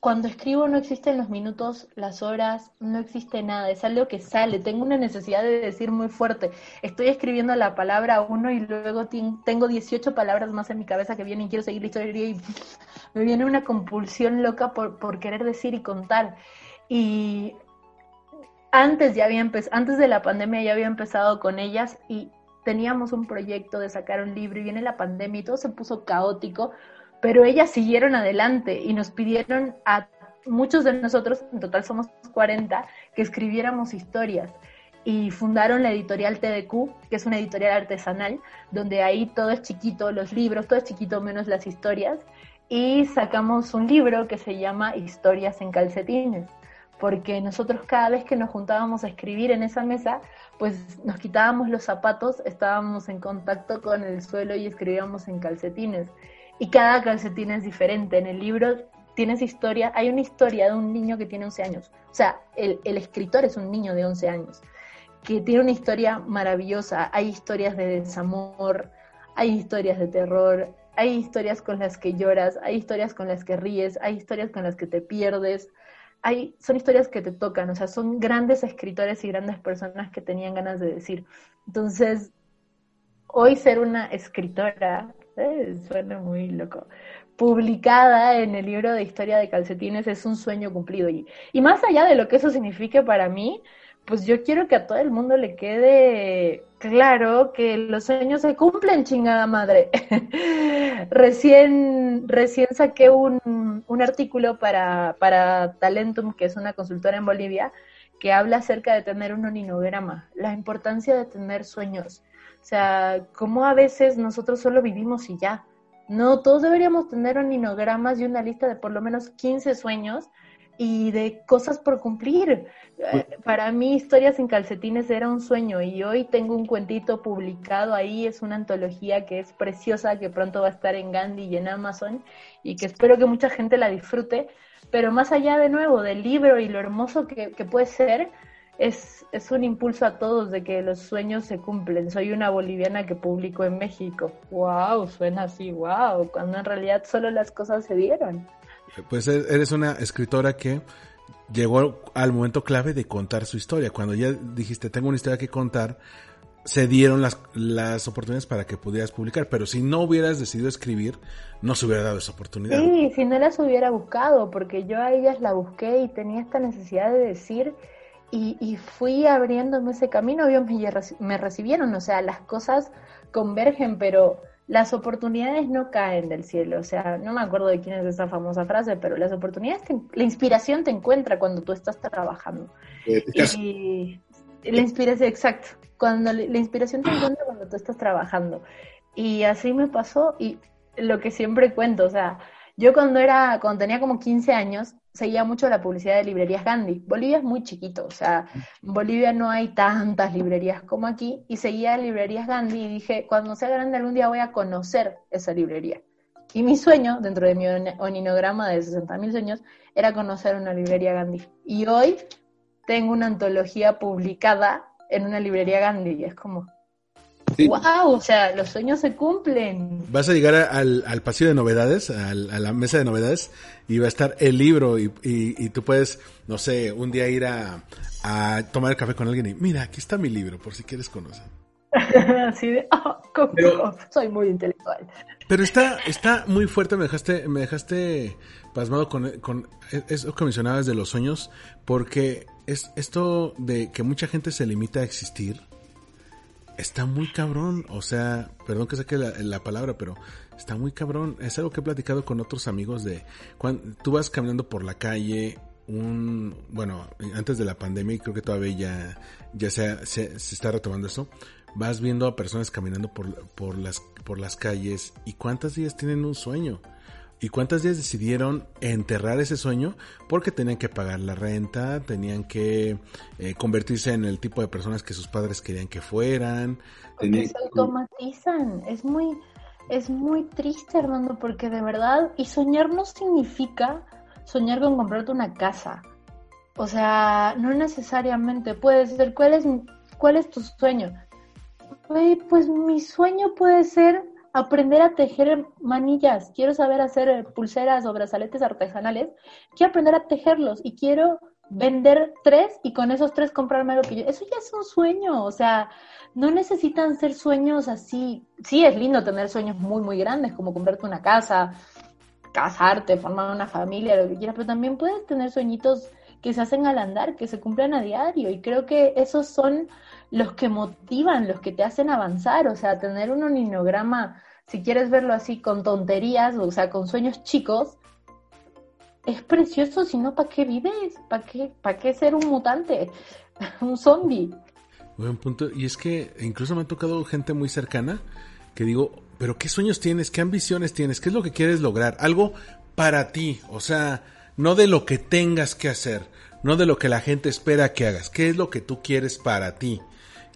cuando escribo no existen los minutos, las horas, no existe nada, es algo que sale, tengo una necesidad de decir muy fuerte, estoy escribiendo la palabra uno y luego tengo 18 palabras más en mi cabeza que vienen y quiero seguir la historia y me viene una compulsión loca por, por querer decir y contar. Y antes ya había antes de la pandemia ya había empezado con ellas y teníamos un proyecto de sacar un libro y viene la pandemia y todo se puso caótico pero ellas siguieron adelante y nos pidieron a muchos de nosotros, en total somos 40, que escribiéramos historias. Y fundaron la editorial TDQ, que es una editorial artesanal, donde ahí todo es chiquito, los libros, todo es chiquito menos las historias, y sacamos un libro que se llama Historias en calcetines, porque nosotros cada vez que nos juntábamos a escribir en esa mesa, pues nos quitábamos los zapatos, estábamos en contacto con el suelo y escribíamos en calcetines y cada calcetín es diferente. En el libro tienes historia, hay una historia de un niño que tiene 11 años, o sea, el, escritor es un niño de 11 años, que tiene una historia maravillosa, hay historias de desamor, hay historias de terror, hay historias con las que lloras, hay historias con las que ríes, hay historias con las que te pierdes, hay, son historias que te tocan, o sea, son grandes escritores y grandes personas que tenían ganas de decir. Entonces, hoy ser una escritora suena muy loco. Publicada en el libro de historia de calcetines es un sueño cumplido. Y, y más allá de lo que eso signifique para mí, pues yo quiero que a todo el mundo le quede claro que los sueños se cumplen, chingada madre. recién, recién saqué un, un artículo para, para Talentum, que es una consultora en Bolivia, que habla acerca de tener un oninograma, la importancia de tener sueños. O sea, como a veces nosotros solo vivimos y ya. No, todos deberíamos tener oninogramas y una lista de por lo menos 15 sueños y de cosas por cumplir. Eh, para mí, Historias en Calcetines era un sueño y hoy tengo un cuentito publicado ahí, es una antología que es preciosa, que pronto va a estar en Gandhi y en Amazon y que espero que mucha gente la disfrute. Pero más allá de nuevo del libro y lo hermoso que, que puede ser, es, es, un impulso a todos de que los sueños se cumplen. Soy una boliviana que publicó en México. ¡Wow! Suena así, wow, cuando en realidad solo las cosas se dieron. Pues e-, eres una escritora que llegó al momento clave de contar su historia. Cuando ya dijiste, tengo una historia que contar, se dieron las, las oportunidades para que pudieras publicar. Pero si no hubieras decidido escribir, no se hubiera dado esa oportunidad. Sí, si no las hubiera buscado, porque yo a ellas la busqué y tenía esta necesidad de decir y, y fui abriéndome ese camino, ellos me, me recibieron, o sea, las cosas convergen, pero las oportunidades no caen del cielo. O sea, no me acuerdo de quién es esa famosa frase, pero las oportunidades, la inspiración te encuentra cuando tú estás trabajando. Eh, y la inspiración, exacto. Cuando la inspiración te encuentra cuando tú estás trabajando. Y así me pasó y lo que siempre cuento, o sea, yo cuando era, cuando tenía como 15 años, seguía mucho la publicidad de librerías Gandhi. Bolivia es muy chiquito, o sea, en Bolivia no hay tantas librerías como aquí, y seguía librerías Gandhi y dije, cuando sea grande algún día voy a conocer esa librería. Y mi sueño, dentro de mi oninograma de 60.000 sueños, era conocer una librería Gandhi. Y hoy tengo una antología publicada en una librería Gandhi, y es como, ¡Wow! O sea, los sueños se cumplen. Vas a llegar al, al pasillo de novedades, a la mesa de novedades, y va a estar el libro, y, y, tú puedes, no sé, un día ir a, a, tomar el café con alguien y, mira, aquí está mi libro, por si quieres conocer. Así de, oh, soy muy intelectual. Pero está, está muy fuerte, me dejaste, me dejaste pasmado con, con eso que mencionabas de los sueños, porque es esto de que mucha gente se limita a existir está muy cabrón. O sea, perdón que saque la, palabra, pero está muy cabrón. Es algo que he platicado con otros amigos de cuando tú vas caminando por la calle, un, bueno, antes de la pandemia, y creo que todavía ya, ya se, se, se, está retomando eso. Vas viendo a personas caminando por, por, las, por las calles y cuántos días tienen un sueño. ¿Y cuántas días decidieron enterrar ese sueño? Porque tenían que pagar la renta, tenían que eh, convertirse en el tipo de personas que sus padres querían que fueran. Porque se automatizan. Es muy, es muy triste, Armando, porque de verdad, y soñar no significa soñar con comprarte una casa. O sea, no necesariamente puede ser. ¿Cuál es, cuál es tu sueño? pues mi sueño puede ser aprender a tejer manillas, quiero saber hacer pulseras o brazaletes artesanales, quiero aprender a tejerlos y quiero vender tres y con esos tres comprarme algo que yo... Eso ya es un sueño, o sea, no necesitan ser sueños así. Sí, es lindo tener sueños muy, muy grandes, como comprarte una casa, casarte, formar una familia, lo que quieras, pero también puedes tener sueñitos que se hacen al andar, que se cumplen a diario, y creo que esos son los que motivan, los que te hacen avanzar, o sea, tener un oninograma, si quieres verlo así, con tonterías, o sea, con sueños chicos, es precioso, si no, ¿para qué vives? ¿Para qué, ¿Para qué ser un mutante? un zombie. Buen punto. Y es que incluso me ha tocado gente muy cercana que digo, pero ¿qué sueños tienes? ¿Qué ambiciones tienes? ¿Qué es lo que quieres lograr? Algo para ti, o sea, no de lo que tengas que hacer, no de lo que la gente espera que hagas. ¿Qué es lo que tú quieres para ti?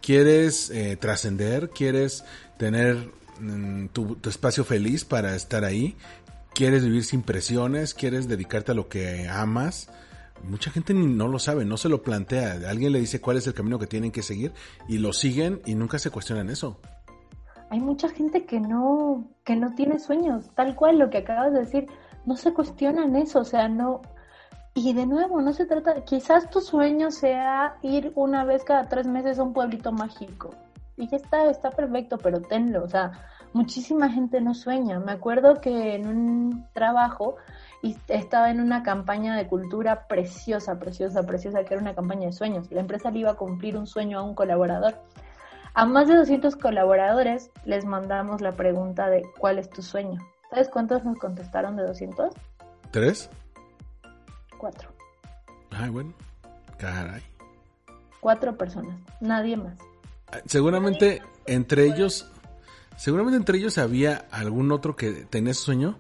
¿Quieres eh, trascender? ¿Quieres tener mm, tu, espacio feliz para estar ahí? ¿Quieres vivir sin presiones? ¿Quieres dedicarte a lo que amas? Mucha gente no lo sabe, no se lo plantea. Alguien le dice cuál es el camino que tienen que seguir y lo siguen y nunca se cuestionan eso. Hay mucha gente que no, que no tiene sueños, tal cual lo que acabas de decir, no se cuestionan eso, o sea, no, y de nuevo, no se trata, quizás tu sueño sea ir una vez cada tres meses a un pueblito mágico. Y ya está, está perfecto, pero tenlo. O sea, muchísima gente no sueña. Me acuerdo que en un trabajo estaba en una campaña de cultura preciosa, preciosa, preciosa, que era una campaña de sueños. La empresa le iba a cumplir un sueño a un colaborador. A más de 200 colaboradores les mandamos la pregunta de ¿cuál es tu sueño? ¿Sabes cuántos nos contestaron de 200? ¿Tres? Cuatro. Ay, bueno. Caray. Cuatro personas, nadie más. Ah, seguramente entre ellos, seguramente entre ellos había algún otro que tenía ese sueño,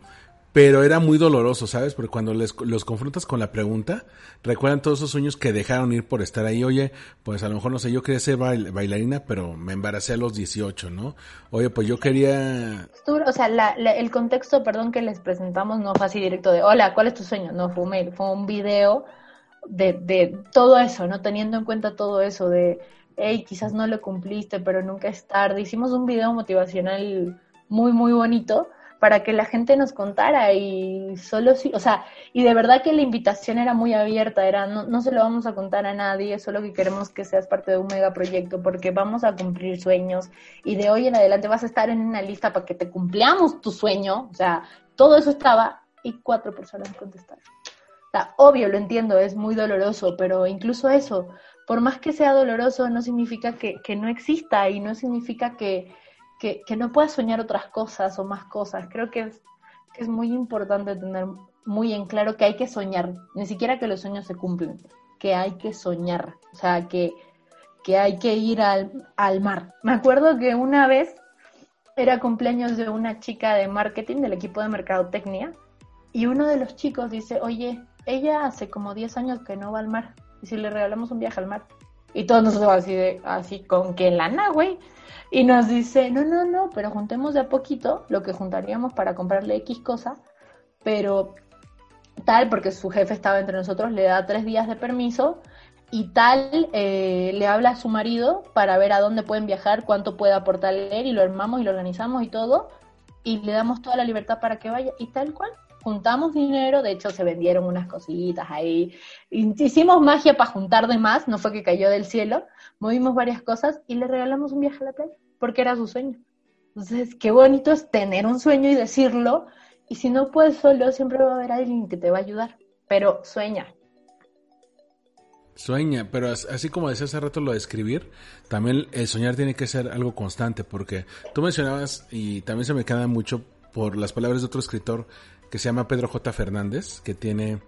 pero era muy doloroso, ¿sabes? Porque cuando les, los confrontas con la pregunta, recuerdan todos esos sueños que dejaron ir por estar ahí. Oye, pues a lo mejor no sé, yo quería ser bailarina, pero me embaracé a los 18, ¿no? Oye, pues yo quería... O sea, el contexto, perdón, que les presentamos no fue así directo de, hola, ¿cuál es tu sueño? No, fue un fue un video de, de todo eso, ¿no? Teniendo en cuenta todo eso de, hey, quizás no lo cumpliste, pero nunca es tarde. Hicimos un video motivacional muy, muy bonito para que la gente nos contara y solo sí, o sea, y de verdad que la invitación era muy abierta, era no, no se lo vamos a contar a nadie, solo que queremos que seas parte de un megaproyecto porque vamos a cumplir sueños y de hoy en adelante vas a estar en una lista para que te cumplamos tu sueño, o sea, todo eso estaba y cuatro personas contestaron. O sea, obvio, lo entiendo, es muy doloroso, pero incluso eso, por más que sea doloroso, no significa que, que no exista y no significa que, que, no puedas soñar otras cosas o más cosas. Creo que es, es muy importante tener muy en claro que hay que soñar, ni siquiera que los sueños se cumplen, que hay que soñar, o sea, que, que hay que ir al, al mar. Me acuerdo que una vez era cumpleaños de una chica de marketing del equipo de mercadotecnia y uno de los chicos dice, oye, ella hace como 10 años que no va al mar, y si le regalamos un viaje al mar. Y todos nosotros así de, así, ¿con qué lana, güey? Y nos dice, no, no, no, pero juntemos de a poquito lo que juntaríamos para comprarle X cosa, pero tal, porque su jefe estaba entre nosotros, le da tres días de permiso y tal eh, le habla a su marido para ver a dónde pueden viajar, cuánto puede aportar él y lo armamos y lo organizamos y todo y le damos toda la libertad para que vaya y tal cual juntamos dinero, de hecho se vendieron unas cositas ahí, hicimos magia para juntar de más, no fue que cayó del cielo, movimos varias cosas y le regalamos un viaje a la playa, porque era su sueño. Entonces, qué bonito es tener un sueño y decirlo, y si no puedes solo, siempre va a haber alguien que te va a ayudar, pero sueña. Sueña, pero así como decía hace rato lo de escribir, también el soñar tiene que ser algo constante, porque tú mencionabas, y también se me queda mucho por las palabras de otro escritor que se llama Pedro J. Fernández, que tiene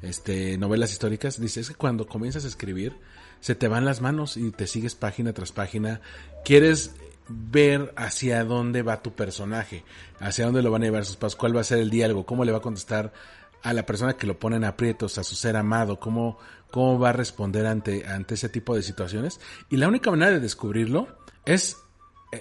este, novelas históricas, dice, es que cuando comienzas a escribir, se te van las manos y te sigues página tras página. Quieres ver hacia dónde va tu personaje, hacia dónde lo van a llevar sus pasos, cuál va a ser el diálogo, cómo le va a contestar a la persona que lo pone en aprietos, a su ser amado, cómo, cómo va a responder ante, ante ese tipo de situaciones. Y la única manera de descubrirlo es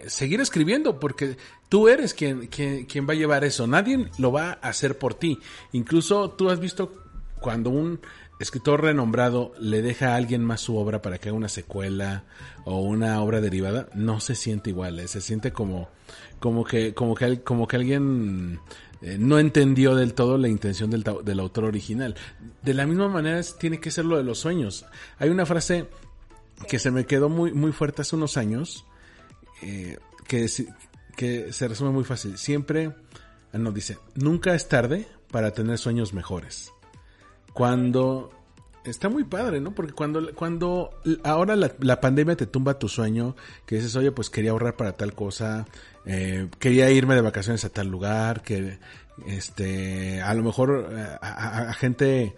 seguir escribiendo, porque tú eres quien, quien, quien va a llevar eso. Nadie lo va a hacer por ti. Incluso tú has visto cuando un escritor renombrado le deja a alguien más su obra para que haga una secuela o una obra derivada, no se siente igual, ¿eh? se siente como, como que, como que, como que alguien eh, no entendió del todo la intención del, del, autor original. De la misma manera tiene que ser lo de los sueños. Hay una frase que se me quedó muy, muy fuerte hace unos años, eh, que, que se resume muy fácil. Siempre, ah, nos dice, nunca es tarde para tener sueños mejores. Cuando está muy padre, ¿no? Porque cuando, cuando ahora la, pandemia te tumba tu sueño, que dices, oye, pues quería ahorrar para tal cosa, eh, quería irme de vacaciones a tal lugar, que, este, a lo mejor eh, a, gente,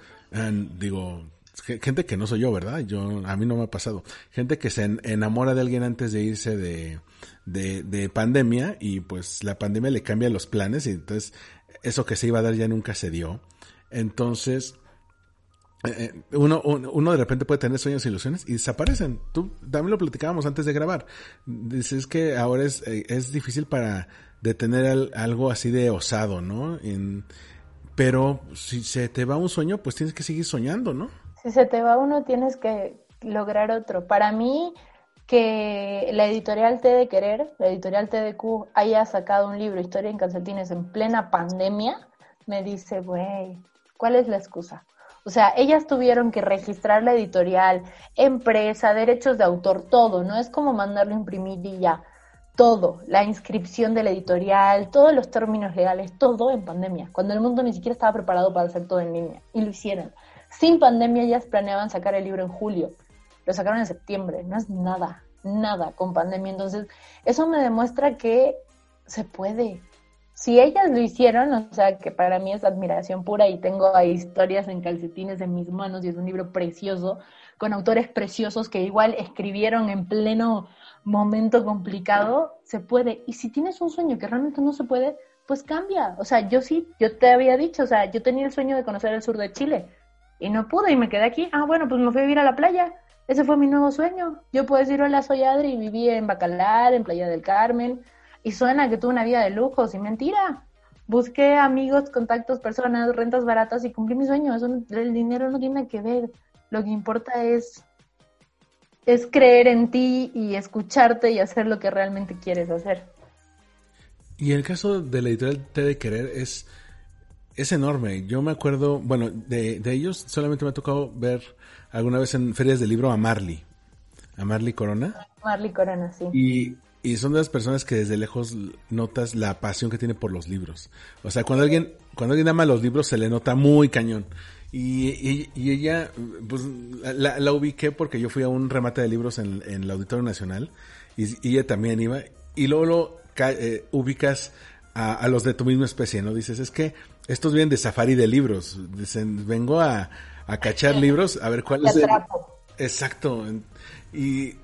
digo, gente que no soy yo, ¿verdad? Yo, a mí no me ha pasado. Gente que se enamora de alguien antes de irse de, de, pandemia y pues la pandemia le cambia los planes y entonces eso que se iba a dar ya nunca se dio. Entonces, eh, eh, uno, uno de repente puede tener sueños e ilusiones y desaparecen. Tú también lo platicábamos antes de grabar. Dices que ahora es, eh, es difícil para detener algo así de osado, ¿no? pero si se te va un sueño, pues tienes que seguir soñando, ¿no? Si se te va uno, tienes que lograr otro. Para mí, que la editorial T de Querer, la editorial TDQ, haya sacado un libro, Historia en calcetines, en plena pandemia, me dice, güey, ¿cuál es la excusa? O sea, ellas tuvieron que registrar la editorial, empresa, derechos de autor, todo, no es como mandarlo a imprimir y ya, todo, la inscripción de la editorial, todos los términos legales, todo en pandemia, cuando el mundo ni siquiera estaba preparado para hacer todo en línea, y lo hicieron. Sin pandemia ellas planeaban sacar el libro en julio, lo sacaron en septiembre, no es nada, nada con pandemia. Entonces, eso me demuestra que se puede. Si ellas lo hicieron, o sea, que para mí es admiración pura y tengo historias en calcetines en mis manos y es un libro precioso, con autores preciosos que igual escribieron en pleno momento complicado, se puede. Y si tienes un sueño que realmente no se puede, pues cambia. O sea, yo sí, yo te había dicho, o sea, yo tenía el sueño de conocer el sur de Chile y no pude y me quedé aquí. Ah, bueno, pues me fui a vivir a la playa. Ese fue mi nuevo sueño. Yo puedo decir, hola, soy Adri y viví en Bacalar, en Playa del Carmen. Y suena que tuve una vida de lujo, sin mentira. Busqué amigos, contactos, personas, rentas baratas y cumplí mi sueño. Eso, el dinero no tiene que ver. Lo que importa es, es creer en ti y escucharte y hacer lo que realmente quieres hacer. Y el caso de la editorial T de Querer es, es enorme. Yo me acuerdo, bueno, de, de ellos solamente me ha tocado ver alguna vez en ferias de libro a Marley, a Marley Corona. Marley Corona, sí. Y, y son de las personas que desde lejos notas la pasión que tiene por los libros. O sea, cuando alguien, cuando alguien ama los libros se le nota muy cañón. Y, y, y ella, pues la, la, ubiqué porque yo fui a un remate de libros en, en el Auditorio Nacional y, y, ella también iba. Y luego lo eh, ubicas a, a, los de tu misma especie, ¿no? Dices, es que estos vienen de safari de libros. Dicen, vengo a, a cachar libros, a ver cuál es. El... Exacto. Y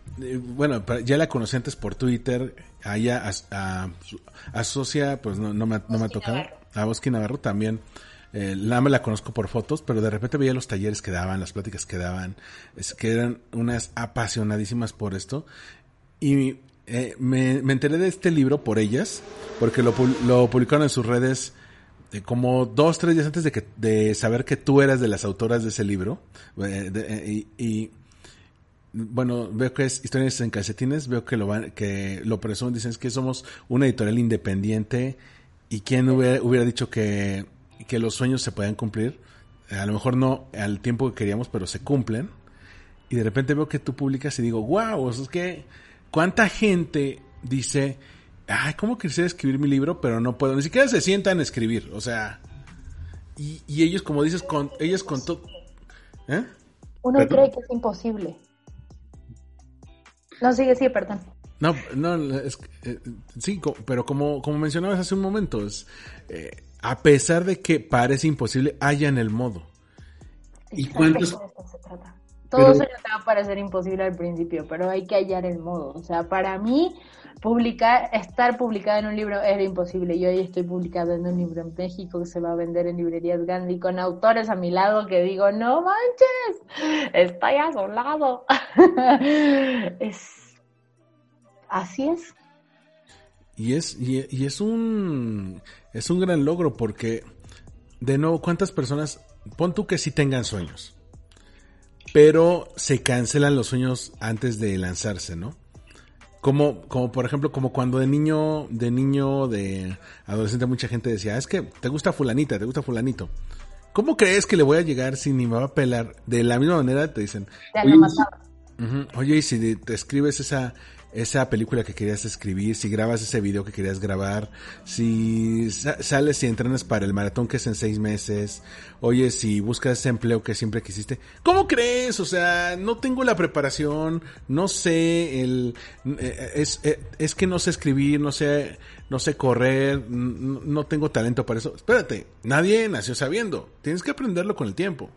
bueno, ya la conocí antes por Twitter. A ella a, asocia, pues no, no me, no me ha tocado. A Bosque Navarro también. Eh, la me la conozco por fotos, pero de repente veía los talleres que daban, las pláticas que daban, es que eran unas apasionadísimas por esto. Y eh, me, me, enteré de este libro por ellas, porque lo, lo publicaron en sus redes eh, como dos, tres días antes de, que, de saber que tú eras de las autoras de ese libro. Eh, de, y, y, bueno, veo que es Historias en calcetines, veo que lo van, que lo presumen, dicen que somos una editorial independiente y quién hubiera, hubiera dicho que que los sueños se pueden cumplir. A lo mejor no al tiempo que queríamos, pero se cumplen. Y de repente veo que tú publicas y digo, wow, es que, ¿cuánta gente dice, ay, ¿cómo quisiera escribir mi libro? Pero no puedo, ni siquiera se sientan a escribir, o sea, y, y ellos, como dices, con, ellos con todo... ¿Eh? Uno ¿Perdón? cree que es imposible. No, sigue, sigue, perdón. No, no, es, eh, sí, pero como, como mencionabas hace un momento, es, eh, a pesar de que parece imposible, haya en el modo. ¿Y cuántos? Todo eso te va a parecer imposible al principio, pero hay que hallar el modo. O sea, para mí, publicar, estar publicada en un libro era imposible. Yo hoy estoy publicada en un libro en México que se va a vender en librerías Gandhi con autores a mi lado que digo, no manches, estoy asolado. es así es. Y es, y, y es un es un gran logro porque, de nuevo, ¿cuántas personas, pon tú que sí tengan sueños, pero se cancelan los sueños antes de lanzarse, ¿no? Como, como por ejemplo, como cuando de niño, de niño, de adolescente, mucha gente decía, es que te gusta fulanita, te gusta fulanito. ¿Cómo crees que le voy a llegar si ni me va a pelar? De la misma manera te dicen, oye, uh -huh, oye, y si te escribes esa, esa película que querías escribir, si grabas ese video que querías grabar, si sales y entrenas para el maratón que es en seis meses, oye, si buscas ese empleo que siempre quisiste, ¿cómo crees? O sea, no tengo la preparación, no sé, el, eh, es, eh, es que no sé escribir, no sé, no sé correr, no tengo talento para eso. Espérate, nadie nació sabiendo, tienes que aprenderlo con el tiempo.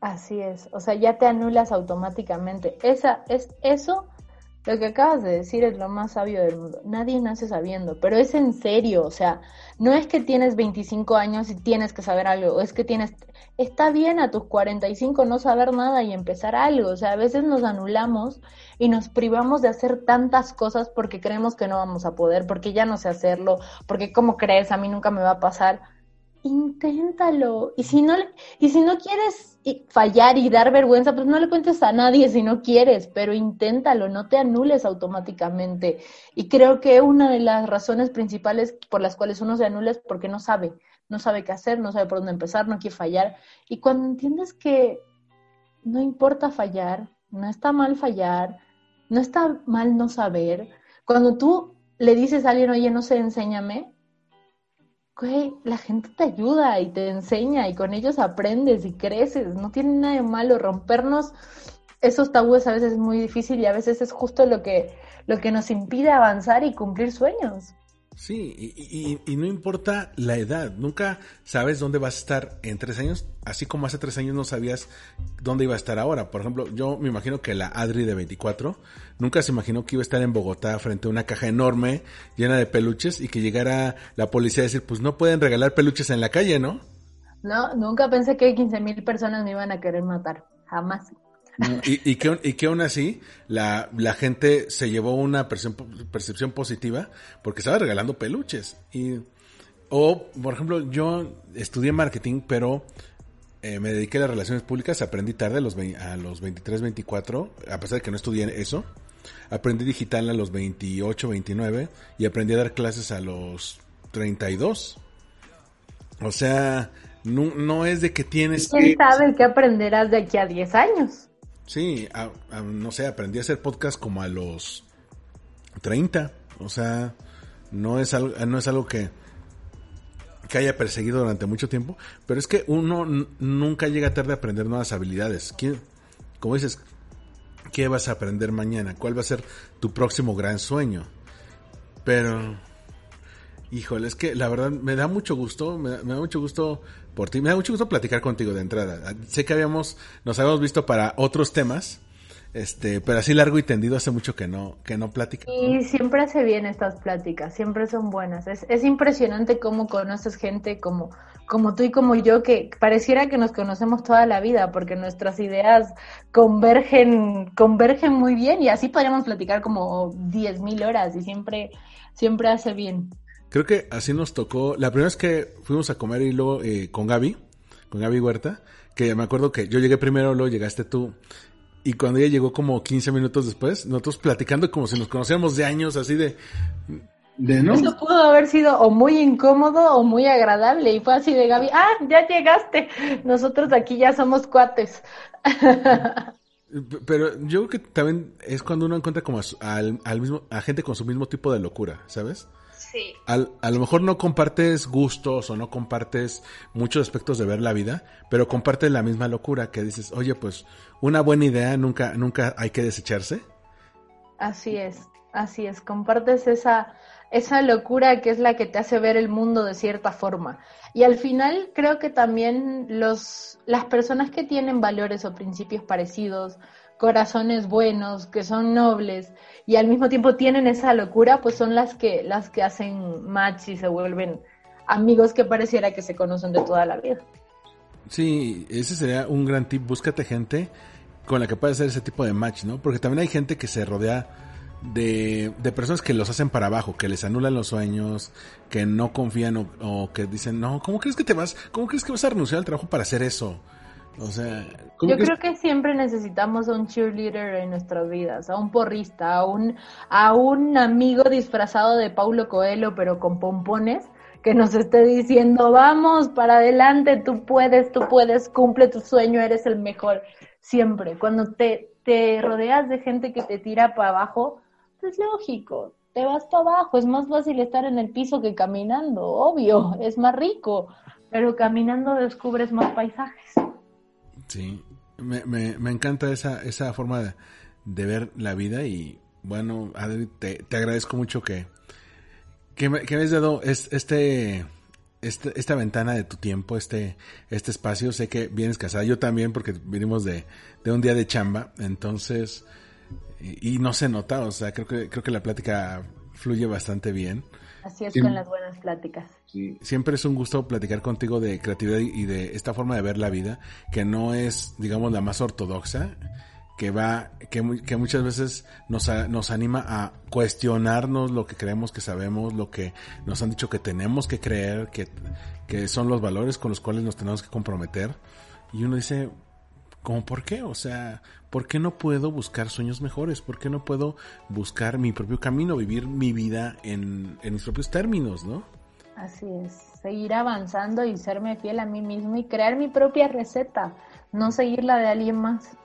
Así es, o sea, ya te anulas automáticamente. Esa es eso lo que acabas de decir es lo más sabio del mundo. Nadie nace sabiendo, pero es en serio, o sea, no es que tienes 25 años y tienes que saber algo, es que tienes, está bien a tus 45 no saber nada y empezar algo, o sea, a veces nos anulamos y nos privamos de hacer tantas cosas porque creemos que no vamos a poder, porque ya no sé hacerlo, porque como crees, a mí nunca me va a pasar inténtalo. Y si no, y si no quieres fallar y dar vergüenza, pues no le cuentes a nadie si no quieres, pero inténtalo, no te anules automáticamente. Y creo que una de las razones principales por las cuales uno se anula es porque no sabe, no sabe qué hacer, no sabe por dónde empezar, no quiere fallar. Y cuando entiendes que no importa fallar, no está mal fallar, no está mal no saber, cuando tú le dices a alguien, oye, no sé, enséñame, güey, la gente te ayuda y te enseña y con ellos aprendes y creces, no tiene nada de malo rompernos esos tabúes a veces es muy difícil y a veces es justo lo que lo que nos impide avanzar y cumplir sueños. Sí, y, no importa la edad, nunca sabes dónde vas a estar en tres años, así como hace tres años no sabías dónde iba a estar ahora. Por ejemplo, yo me imagino que la Adri de 24 nunca se imaginó que iba a estar en Bogotá frente a una caja enorme llena de peluches y que llegara la policía a decir, pues no pueden regalar peluches en la calle, ¿no? No, nunca pensé que 15 mil personas me iban a querer matar, jamás. Y, y, que, y que aún así la, la gente se llevó una percepción, percepción positiva porque estaba regalando peluches. Y, o, por ejemplo, yo estudié marketing, pero eh, me dediqué a las relaciones públicas, aprendí tarde a los, a los 23, 24, a pesar de que no estudié eso. aprendí digital a los 28, 29 y aprendí a dar clases a los 32. O sea, no, es de que tienes ¿Quién sabe qué aprenderás de aquí a 10 años? Sí, no sé, aprendí a hacer podcast como a los 30. O sea, no es algo, no es algo que, que haya perseguido durante mucho tiempo, pero es que uno nunca llega tarde a aprender nuevas habilidades. ¿Quién, como dices, ¿qué vas a aprender mañana? ¿Cuál va a ser tu próximo gran sueño? Pero, híjole, es que la verdad me da mucho gusto, me da, mucho gusto por ti, me da mucho gusto platicar contigo de entrada. Sé que habíamos, nos habíamos visto para otros temas, este, pero así largo y tendido hace mucho que no, que no platica. Y siempre hace bien estas pláticas, siempre son buenas. Es, es impresionante cómo conoces gente como, como tú y como yo, que pareciera que nos conocemos toda la vida, porque nuestras ideas convergen, convergen muy bien, y así podríamos platicar como 10.000 horas, y siempre, siempre hace bien. Creo que así nos tocó. La primera vez que fuimos a comer y luego eh, con Gaby, con Gaby Huerta, que me acuerdo que yo llegué primero, luego llegaste tú. Y cuando ella llegó como 15 minutos después, nosotros platicando como si nos conociéramos de años, así de... de ¿no? Eso pudo haber sido o muy incómodo o muy agradable. Y fue así de Gaby, ah, ya llegaste. Nosotros aquí ya somos cuates. Pero yo creo que también es cuando uno encuentra como al, al mismo, a gente con su mismo tipo de locura, ¿sabes? Sí. a lo mejor no compartes gustos o no compartes muchos aspectos de ver la vida, pero compartes la misma locura que dices, oye, pues una buena idea nunca, nunca hay que desecharse. Así es, así es, compartes esa, esa locura que es la que te hace ver el mundo de cierta forma. Y al final creo que también los, las personas que tienen valores o principios parecidos, corazones buenos, que son nobles y al mismo tiempo tienen esa locura, pues son las que las que hacen match y se vuelven amigos que pareciera que se conocen de toda la vida. Sí, ese sería un gran tip, búscate gente con la que puedas hacer ese tipo de match, ¿no? Porque también hay gente que se rodea de, de personas que los hacen para abajo, que les anulan los sueños, que no confían o, o, que dicen, no, ¿cómo crees que te vas? ¿Cómo crees que vas a renunciar al trabajo para hacer eso? O sea, yo creo que siempre necesitamos a un cheerleader en nuestras vidas, a un porrista, a un, a un amigo disfrazado de Paulo Coelho, pero con pompones, que nos esté diciendo, vamos, para adelante, tú puedes, tú puedes, cumple tu sueño, eres el mejor. Siempre, cuando te, te rodeas de gente que te tira para abajo, es lógico, te vas para abajo, es más fácil estar en el piso que caminando, obvio, es más rico, pero caminando descubres más paisajes. Sí, me, me, me encanta esa, esa forma de, ver la vida y bueno, Adri, te, te agradezco mucho que, que, me, que hayas dado este, este, esta ventana de tu tiempo, este, este espacio. Sé que vienes casada, yo también porque vinimos de, de un día de chamba, entonces, y, y, no se nota, o sea, creo que, creo que la plática fluye bastante bien. Así es con las buenas pláticas. Sí, siempre es un gusto platicar contigo de creatividad y de esta forma de ver la vida, que no es, digamos, la más ortodoxa, que va, que, que muchas veces nos, nos anima a cuestionarnos lo que creemos que sabemos, lo que nos han dicho que tenemos que creer, que, que son los valores con los cuales nos tenemos que comprometer. Y uno dice, ¿cómo por qué? O sea, ¿por qué no puedo buscar sueños mejores? ¿Por qué no puedo buscar mi propio camino, vivir mi vida en, mis propios términos, no? Así es, seguir avanzando y serme fiel a mí mismo y crear mi propia receta, no seguir la de alguien más.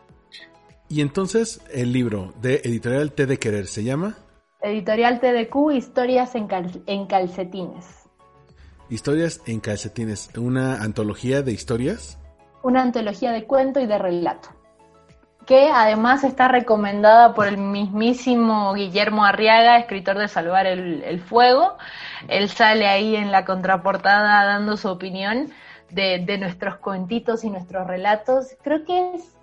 Y entonces el libro de Editorial T de Querer se llama Editorial TDQ, Historias en, en calcetines. Historias en calcetines, una antología de historias. Una antología de cuento y de relato que además está recomendada por el mismísimo Guillermo Arriaga, escritor de Salvar el, Fuego. Él sale ahí en la contraportada dando su opinión de, de, nuestros cuentitos y nuestros relatos. Creo que es,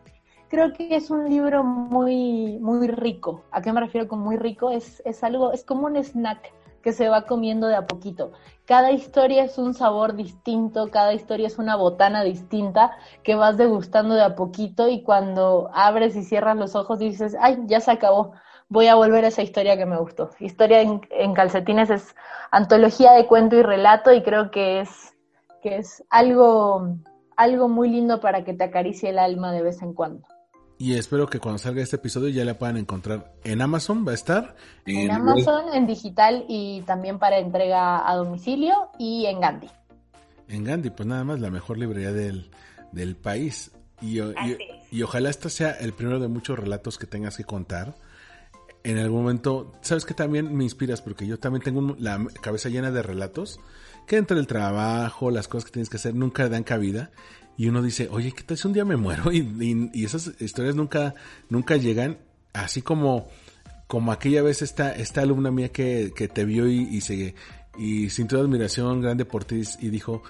creo que es un libro muy, muy rico. ¿A qué me refiero con muy rico? Es, es algo, es como un snack que se va comiendo de a poquito. Cada historia es un sabor distinto, cada historia es una botana distinta que vas degustando de a poquito y cuando abres y cierras los ojos dices, ay, ya se acabó, voy a volver a esa historia que me gustó. Historia en, calcetines es antología de cuento y relato y creo que es, que es algo, algo muy lindo para que te acaricie el alma de vez en cuando. Y espero que cuando salga este episodio ya la puedan encontrar en Amazon, va a estar. En, Amazon, en digital y también para entrega a domicilio y en Gandhi. En Gandhi, pues nada más la mejor librería del, del país. Y, y, ojalá este sea el primero de muchos relatos que tengas que contar. En algún momento, sabes que también me inspiras porque yo también tengo la cabeza llena de relatos que entre el trabajo, las cosas que tienes que hacer, nunca dan cabida. Y uno dice, oye, ¿qué tal si un día me muero? Y, y, esas historias nunca, nunca llegan. Así como, como aquella vez esta, esta alumna mía que, que te vio y, y, se, y sintió admiración grande por ti y dijo,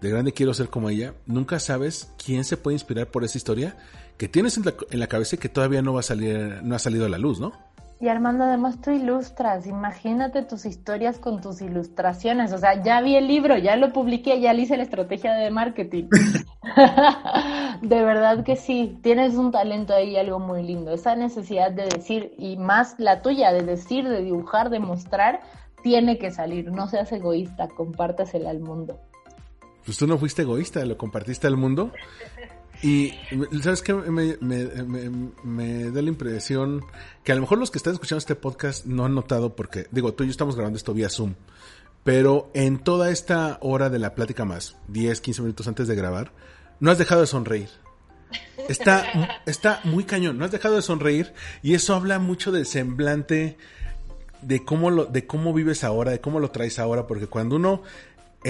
de grande quiero ser como ella. Nunca sabes quién se puede inspirar por esa historia que tienes en la, en la cabeza y que todavía no va a salir, no ha salido a la luz, ¿no? Y Armando, además tú ilustras, imagínate tus historias con tus ilustraciones. O sea, ya vi el libro, ya lo publiqué, ya le hice la estrategia de marketing. de verdad que sí, tienes un talento ahí, algo muy lindo. Esa necesidad de decir, y más la tuya, de decir, de dibujar, de mostrar, tiene que salir. No seas egoísta, compártasela al mundo. Pues tú no fuiste egoísta, lo compartiste al mundo. Y, ¿sabes qué? Me, me, da la impresión que a lo mejor los que están escuchando este podcast no han notado, porque, digo, tú y yo estamos grabando esto vía Zoom, pero en toda esta hora de la plática más, 10, 15 minutos antes de grabar, no has dejado de sonreír. Está, está muy cañón, no has dejado de sonreír y eso habla mucho del semblante de cómo lo, de cómo vives ahora, de cómo lo traes ahora, porque cuando uno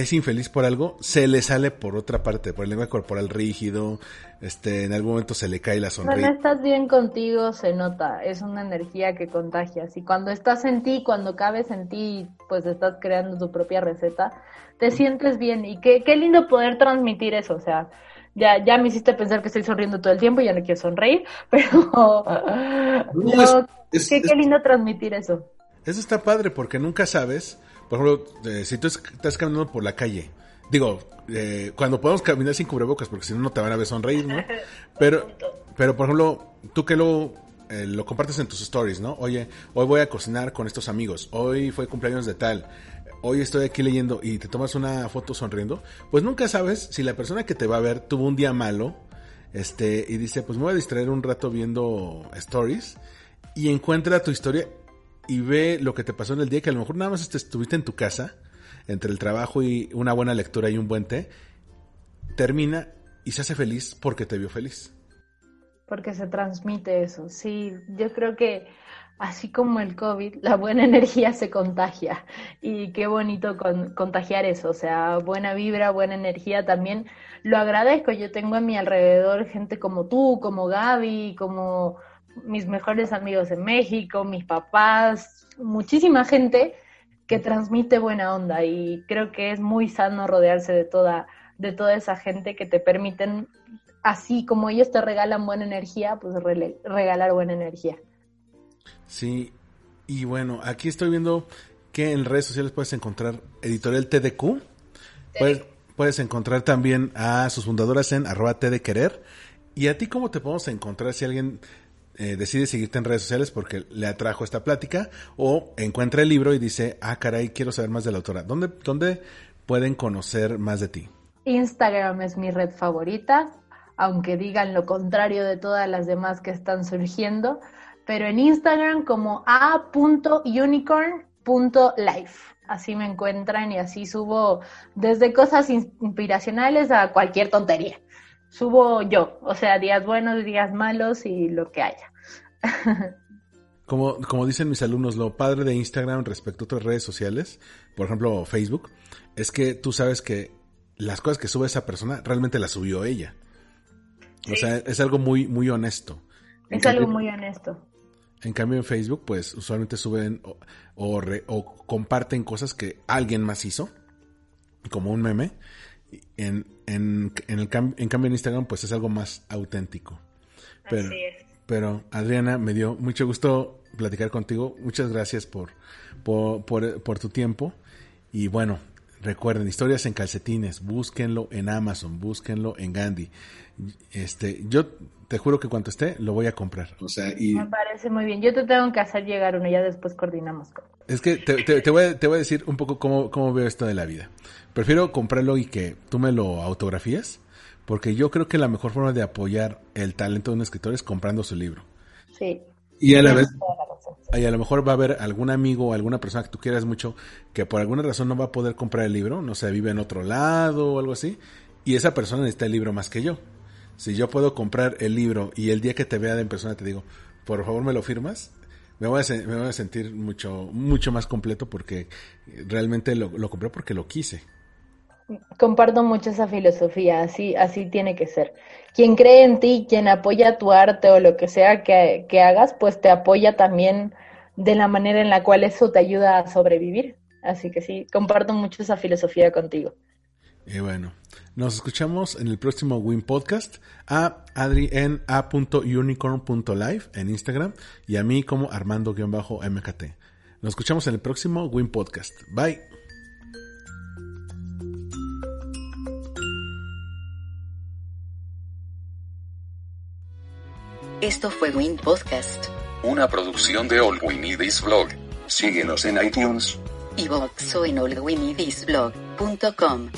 es infeliz por algo, se le sale por otra parte, por el lenguaje corporal rígido, este, en algún momento se le cae la sonrisa. Cuando estás bien contigo se nota, es una energía que contagias y cuando estás en ti, cuando cabes en ti, pues estás creando tu propia receta, te sientes bien y qué, qué lindo poder transmitir eso, o sea, ya, ya me hiciste pensar que estoy sonriendo todo el tiempo y ya no quiero sonreír, pero qué, qué lindo transmitir eso. Eso está padre porque nunca sabes por ejemplo, eh, si tú estás caminando por la calle, digo, eh, cuando podemos caminar sin cubrebocas, porque si no, no te van a ver sonreír, ¿no? Pero, pero por ejemplo, tú que lo, eh, lo compartes en tus stories, ¿no? Oye, hoy voy a cocinar con estos amigos, hoy fue cumpleaños de tal, hoy estoy aquí leyendo y te tomas una foto sonriendo, pues nunca sabes si la persona que te va a ver tuvo un día malo, este, y dice, pues me voy a distraer un rato viendo stories, y encuentra tu historia y ve lo que te pasó en el día, que a lo mejor nada más estuviste en tu casa, entre el trabajo y una buena lectura y un buen té, termina y se hace feliz porque te vio feliz. Porque se transmite eso, sí, yo creo que así como el COVID, la buena energía se contagia y qué bonito contagiar eso, o sea, buena vibra, buena energía también. Lo agradezco, yo tengo a mi alrededor gente como tú, como Gaby, como mis mejores amigos en México, mis papás, muchísima gente que transmite buena onda y creo que es muy sano rodearse de toda, de toda esa gente que te permiten, así como ellos te regalan buena energía, pues regalar buena energía. Sí, y bueno, aquí estoy viendo que en redes sociales puedes encontrar Editorial TDQ. Puedes, puedes encontrar también a sus fundadoras en arroba Querer. ¿Y a ti cómo te podemos encontrar si alguien eh, decide seguirte en redes sociales porque le atrajo esta plática o encuentra el libro y dice, ah, caray, quiero saber más de la autora. ¿Dónde, dónde pueden conocer más de ti? Instagram es mi red favorita, aunque digan lo contrario de todas las demás que están surgiendo, pero en Instagram como a.unicorn.life. Así me encuentran y así subo desde cosas inspiracionales a cualquier tontería subo yo, o sea, días buenos, días malos y lo que haya. Como, como dicen mis alumnos, lo padre de Instagram respecto a otras redes sociales, por ejemplo Facebook, es que tú sabes que las cosas que sube esa persona realmente las subió ella. O sea, es algo muy, muy honesto. Es algo muy honesto. En cambio en Facebook, pues usualmente suben o, o comparten cosas que alguien más hizo, como un meme, en, en, en, el en cambio en Instagram pues es algo más auténtico. Pero, pero Adriana, me dio mucho gusto platicar contigo. Muchas gracias por, por, por, por tu tiempo. Y bueno, recuerden, historias en calcetines, búsquenlo en Amazon, búsquenlo en Gandhi. Este, yo te juro que cuando esté lo voy a comprar. O sea, y... Me parece muy bien. Yo te tengo que hacer llegar uno, ya después coordinamos. Es que te, te, voy, a, te voy a decir un poco cómo, cómo veo esto de la vida. Prefiero comprarlo y que tú me lo autografías, porque yo creo que la mejor forma de apoyar el talento de un escritor es comprando su libro. Sí. Y a la vez, y a lo mejor va a haber algún amigo o alguna persona que tú quieras mucho que por alguna razón no va a poder comprar el libro, no sé, vive en otro lado o algo así, y esa persona necesita el libro más que yo. Si yo puedo comprar el libro y el día que te vea en persona te digo, por favor me lo firmas, me voy a, me voy a sentir mucho, mucho más completo porque realmente lo, lo compré porque lo quise. Comparto mucho esa filosofía, así, así tiene que ser. Quien cree en ti, quien apoya tu arte o lo que sea que, que hagas, pues te apoya también de la manera en la cual eso te ayuda a sobrevivir. Así que sí, comparto mucho esa filosofía contigo. Y bueno, nos escuchamos en el próximo Win Podcast. A Adri en a.unicorn.live en Instagram y a mí como Armando-MKT. Nos escuchamos en el próximo Win Podcast. Bye. Esto fue Win Podcast, Una producción de All We Need Is Blog. Síguenos en iTunes. y Voxo en allwinidisblog.com.